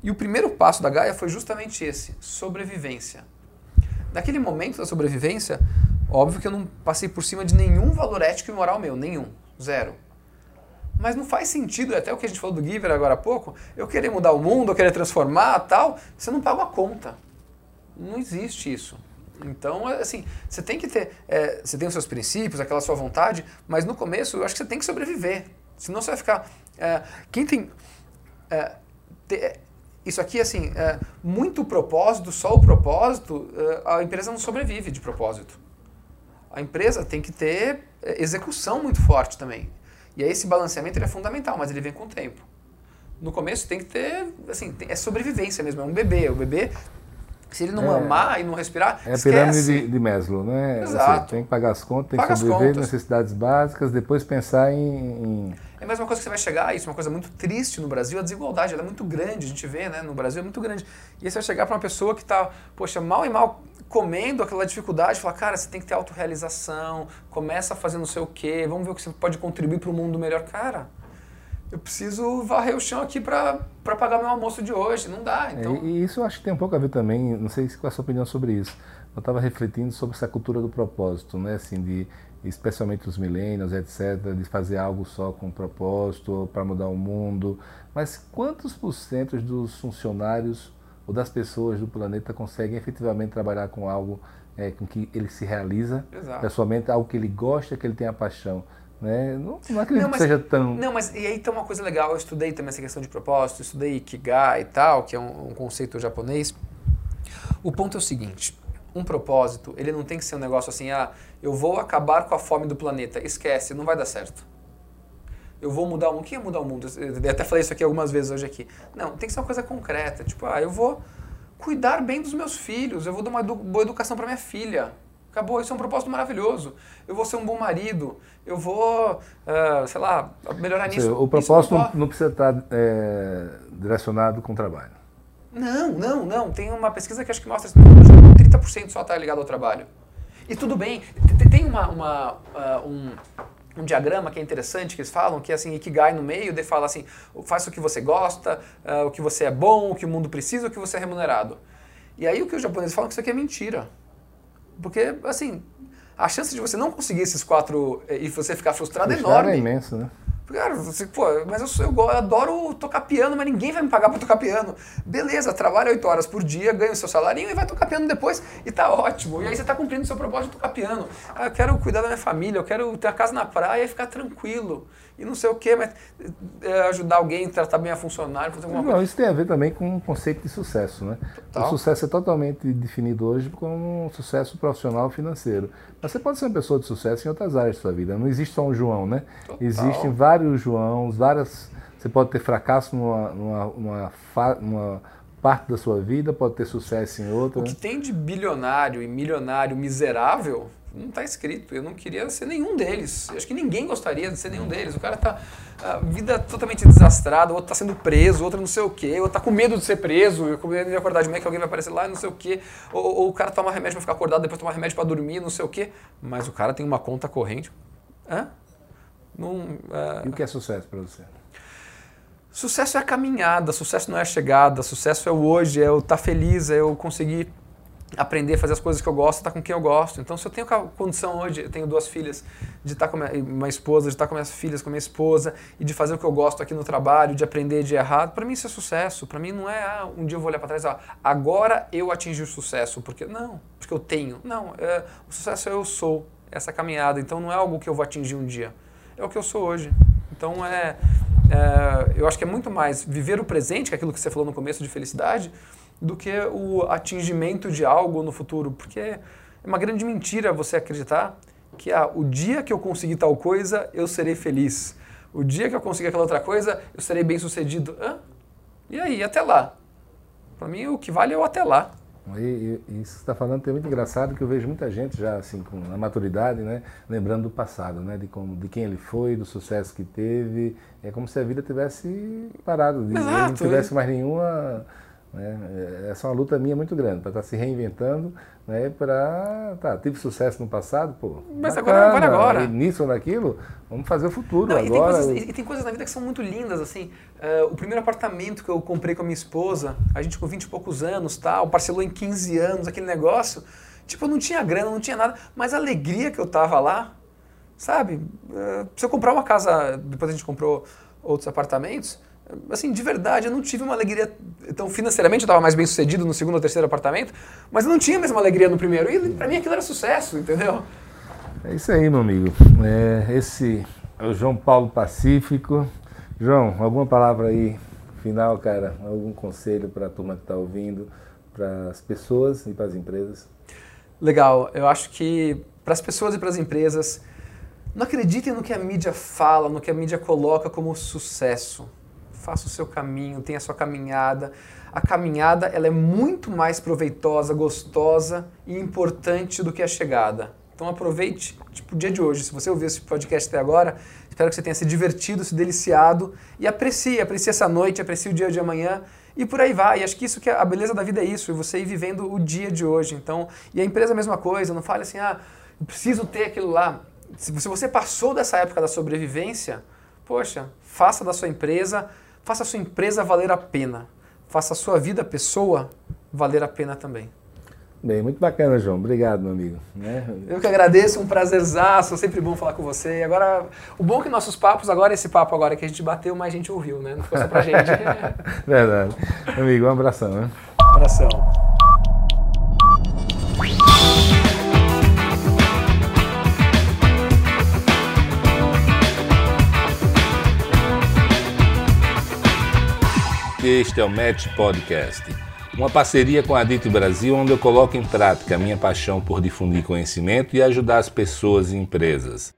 E o primeiro passo da Gaia foi justamente esse, sobrevivência. Naquele momento da sobrevivência, óbvio que eu não passei por cima de nenhum valor ético e moral meu, nenhum, zero. Mas não faz sentido, até o que a gente falou do Giver agora há pouco, eu querer mudar o mundo, eu querer transformar tal, você não paga a conta. Não existe isso. Então, assim, você tem que ter, é, você tem os seus princípios, aquela sua vontade, mas no começo eu acho que você tem que sobreviver. Senão você vai ficar. É, quem tem. É, te, isso aqui, assim, é, muito propósito, só o propósito, é, a empresa não sobrevive de propósito. A empresa tem que ter é, execução muito forte também. E aí esse balanceamento é fundamental, mas ele vem com o tempo. No começo tem que ter, assim, é sobrevivência mesmo, é um bebê. O bebê se ele não é, mamar e não respirar, É a pirâmide de, de, Maslow, né? Exato. Você tem que pagar as contas, tem Paga que sobreviver, necessidades básicas, depois pensar em, em, É a mesma coisa que você vai chegar, isso é uma coisa muito triste no Brasil, a desigualdade ela é muito grande, a gente vê, né? No Brasil é muito grande. E aí você vai chegar para uma pessoa que está, poxa, mal e mal comendo aquela dificuldade, falar, cara, você tem que ter autorrealização, começa a fazer não sei o quê, vamos ver o que você pode contribuir para o mundo melhor. Cara, eu preciso varrer o chão aqui para pagar meu almoço de hoje. Não dá. É, então... É, e isso eu acho que tem um pouco a ver também, não sei qual é a sua opinião sobre isso. Eu estava refletindo sobre essa cultura do propósito, né? Assim, de, especialmente os millennials, etc., de fazer algo só com propósito, para mudar o mundo. Mas quantos por cento dos funcionários ou das pessoas do planeta conseguem efetivamente trabalhar com algo é, com que ele se realiza Exato. pessoalmente, algo que ele gosta, que ele tem a paixão? Né? Não, não acredito não, mas, que seja tão. Não, mas e aí tem uma coisa legal. Eu estudei também essa questão de propósito, estudei Ikigai e tal, que é um, um conceito japonês. O ponto é o seguinte: um propósito, ele não tem que ser um negócio assim, ah, eu vou acabar com a fome do planeta. Esquece, não vai dar certo. Eu vou mudar o mundo. O que é mudar o mundo? Eu até falei isso aqui algumas vezes hoje aqui. Não, tem que ser uma coisa concreta. Tipo, ah, eu vou cuidar bem dos meus filhos, eu vou dar uma boa educação para minha filha. Acabou, isso é um propósito maravilhoso. Eu vou ser um bom marido, eu vou, uh, sei lá, melhorar nisso. o propósito não, não, precisa estar é, direcionado com o trabalho. Não, não, não. Tem uma pesquisa que acho que mostra que 30% só está ligado ao trabalho. E tudo bem, tem uma, uma uh, um, um diagrama que é interessante, que eles falam, que é assim, Ikigai no meio, daí fala assim, faça o que você gosta, uh, o que você é bom, o que o mundo precisa, o que você é remunerado. E aí o que os japoneses falam é que isso aqui é mentira. Porque, assim, a chance de você não conseguir esses quatro eh, e você ficar frustrado é enorme. é imenso, né? Cara, você, pô, mas eu, eu, eu, adoro tocar piano, mas ninguém vai me pagar para tocar piano. Beleza, trabalha oito horas por dia, ganha o seu salarinho e vai tocar piano depois e tá ótimo. E aí você tá cumprindo o seu propósito de tocar piano. Ah, eu quero cuidar da minha família, eu quero ter a casa na praia e ficar tranquilo. E não sei o quê, mas é, ajudar alguém, tratar bem a funcionário, fazer alguma não, coisa. Isso tem a ver também com o conceito de sucesso, né? Total. O sucesso é totalmente definido hoje como um sucesso profissional financeiro. Mas você pode ser uma pessoa de sucesso em outras áreas da sua vida. Não existe só um João, né? Total. Existem vários Joãos, várias. Você pode ter fracasso numa, numa, numa, numa parte da sua vida, pode ter sucesso em outra. O que tem de bilionário e milionário miserável não está escrito. Eu não queria ser nenhum deles. Eu acho que ninguém gostaria de ser nenhum deles. O cara está a vida totalmente desastrada, outro está sendo preso, outro não sei o quê, outro está com medo de ser preso, com medo de acordar de manhã que alguém vai aparecer lá e não sei o quê. Ou, ou o cara toma remédio para ficar acordado, depois toma remédio para dormir, não sei o quê. Mas o cara tem uma conta corrente. Hã? Não, uh... E o que é sucesso para você? Sucesso é a caminhada, sucesso não é a chegada, sucesso é o hoje, é eu estar tá feliz, é eu conseguir aprender a fazer as coisas que eu gosto, estar tá com quem eu gosto. Então, se eu tenho condição hoje, eu tenho duas filhas, de estar tá com minha, uma esposa, de estar tá com minhas filhas, com minha esposa, e de fazer o que eu gosto aqui no trabalho, de aprender de errar, para mim isso é sucesso. Para mim não é, ah, um dia eu vou olhar para trás, ah, agora eu atingi o sucesso, porque não, porque eu tenho. Não, é, o sucesso é eu sou, essa caminhada. Então, não é algo que eu vou atingir um dia, é o que eu sou hoje. Então, é, é eu acho que é muito mais viver o presente, que é aquilo que você falou no começo de felicidade, do que o atingimento de algo no futuro. Porque é uma grande mentira você acreditar que ah, o dia que eu conseguir tal coisa, eu serei feliz. O dia que eu conseguir aquela outra coisa, eu serei bem sucedido. Hã? E aí, até lá? Para mim, o que vale é o até lá. E, e, isso que você está falando é muito engraçado que eu vejo muita gente já assim com a maturidade, né, lembrando do passado, né, de como, de quem ele foi, do sucesso que teve, é como se a vida tivesse parado, de, Exato, ele não tivesse mais nenhuma né? É, essa é uma luta minha muito grande, para estar tá se reinventando, né? para. Tá, tive sucesso no passado, pô. Mas bacana, agora, vai agora. Nisso ou naquilo, vamos fazer o futuro Não, agora. E tem, coisas, e tem, coisas, na vida que são muito lindas, assim. Uh, o primeiro apartamento que eu comprei com a minha esposa, a gente com 20 e poucos anos, tal, parcelou em 15 anos aquele negócio. Tipo, eu não tinha grana, não tinha nada, mas a alegria que eu tava lá, sabe? Uh, se eu comprar uma casa, depois a gente comprou outros apartamentos assim, de verdade, eu não tive uma alegria. Então, financeiramente, eu estava mais bem sucedido no segundo ou terceiro apartamento, mas eu não tinha a mesma alegria no primeiro. E para mim aquilo era sucesso, entendeu? É isso aí, meu amigo. É, esse é o João Paulo Pacífico. João, alguma palavra aí final, cara? Algum conselho para a turma que está ouvindo, para as pessoas e para as empresas? Legal. Eu acho que para as pessoas e para as empresas, não acreditem no que a mídia fala, no que a mídia coloca como sucesso faça o seu caminho, tenha a sua caminhada. A caminhada ela é muito mais proveitosa, gostosa e importante do que a chegada. Então aproveite tipo, o dia de hoje. Se você ouviu esse podcast até agora, espero que você tenha se divertido, se deliciado e aprecie, aprecie essa noite, aprecie o dia de amanhã e por aí vai. E acho que isso que é, a beleza da vida é isso, você ir vivendo o dia de hoje. Então, e a empresa é a mesma coisa, não fale assim, ah, preciso ter aquilo lá. Se você passou dessa época da sobrevivência, poxa, faça da sua empresa Faça a sua empresa valer a pena. Faça a sua vida, pessoa, valer a pena também. Bem, muito bacana, João. Obrigado, meu amigo. Né? Eu que agradeço, um prazerzaço, sempre bom falar com você. E agora, o bom é que nossos papos, agora esse papo agora que a gente bateu, mais gente ouviu, né? Não ficou só pra gente. Verdade. Amigo, um abração, né? Um abração. Este é o Match Podcast, uma parceria com a Dito Brasil, onde eu coloco em prática a minha paixão por difundir conhecimento e ajudar as pessoas e empresas.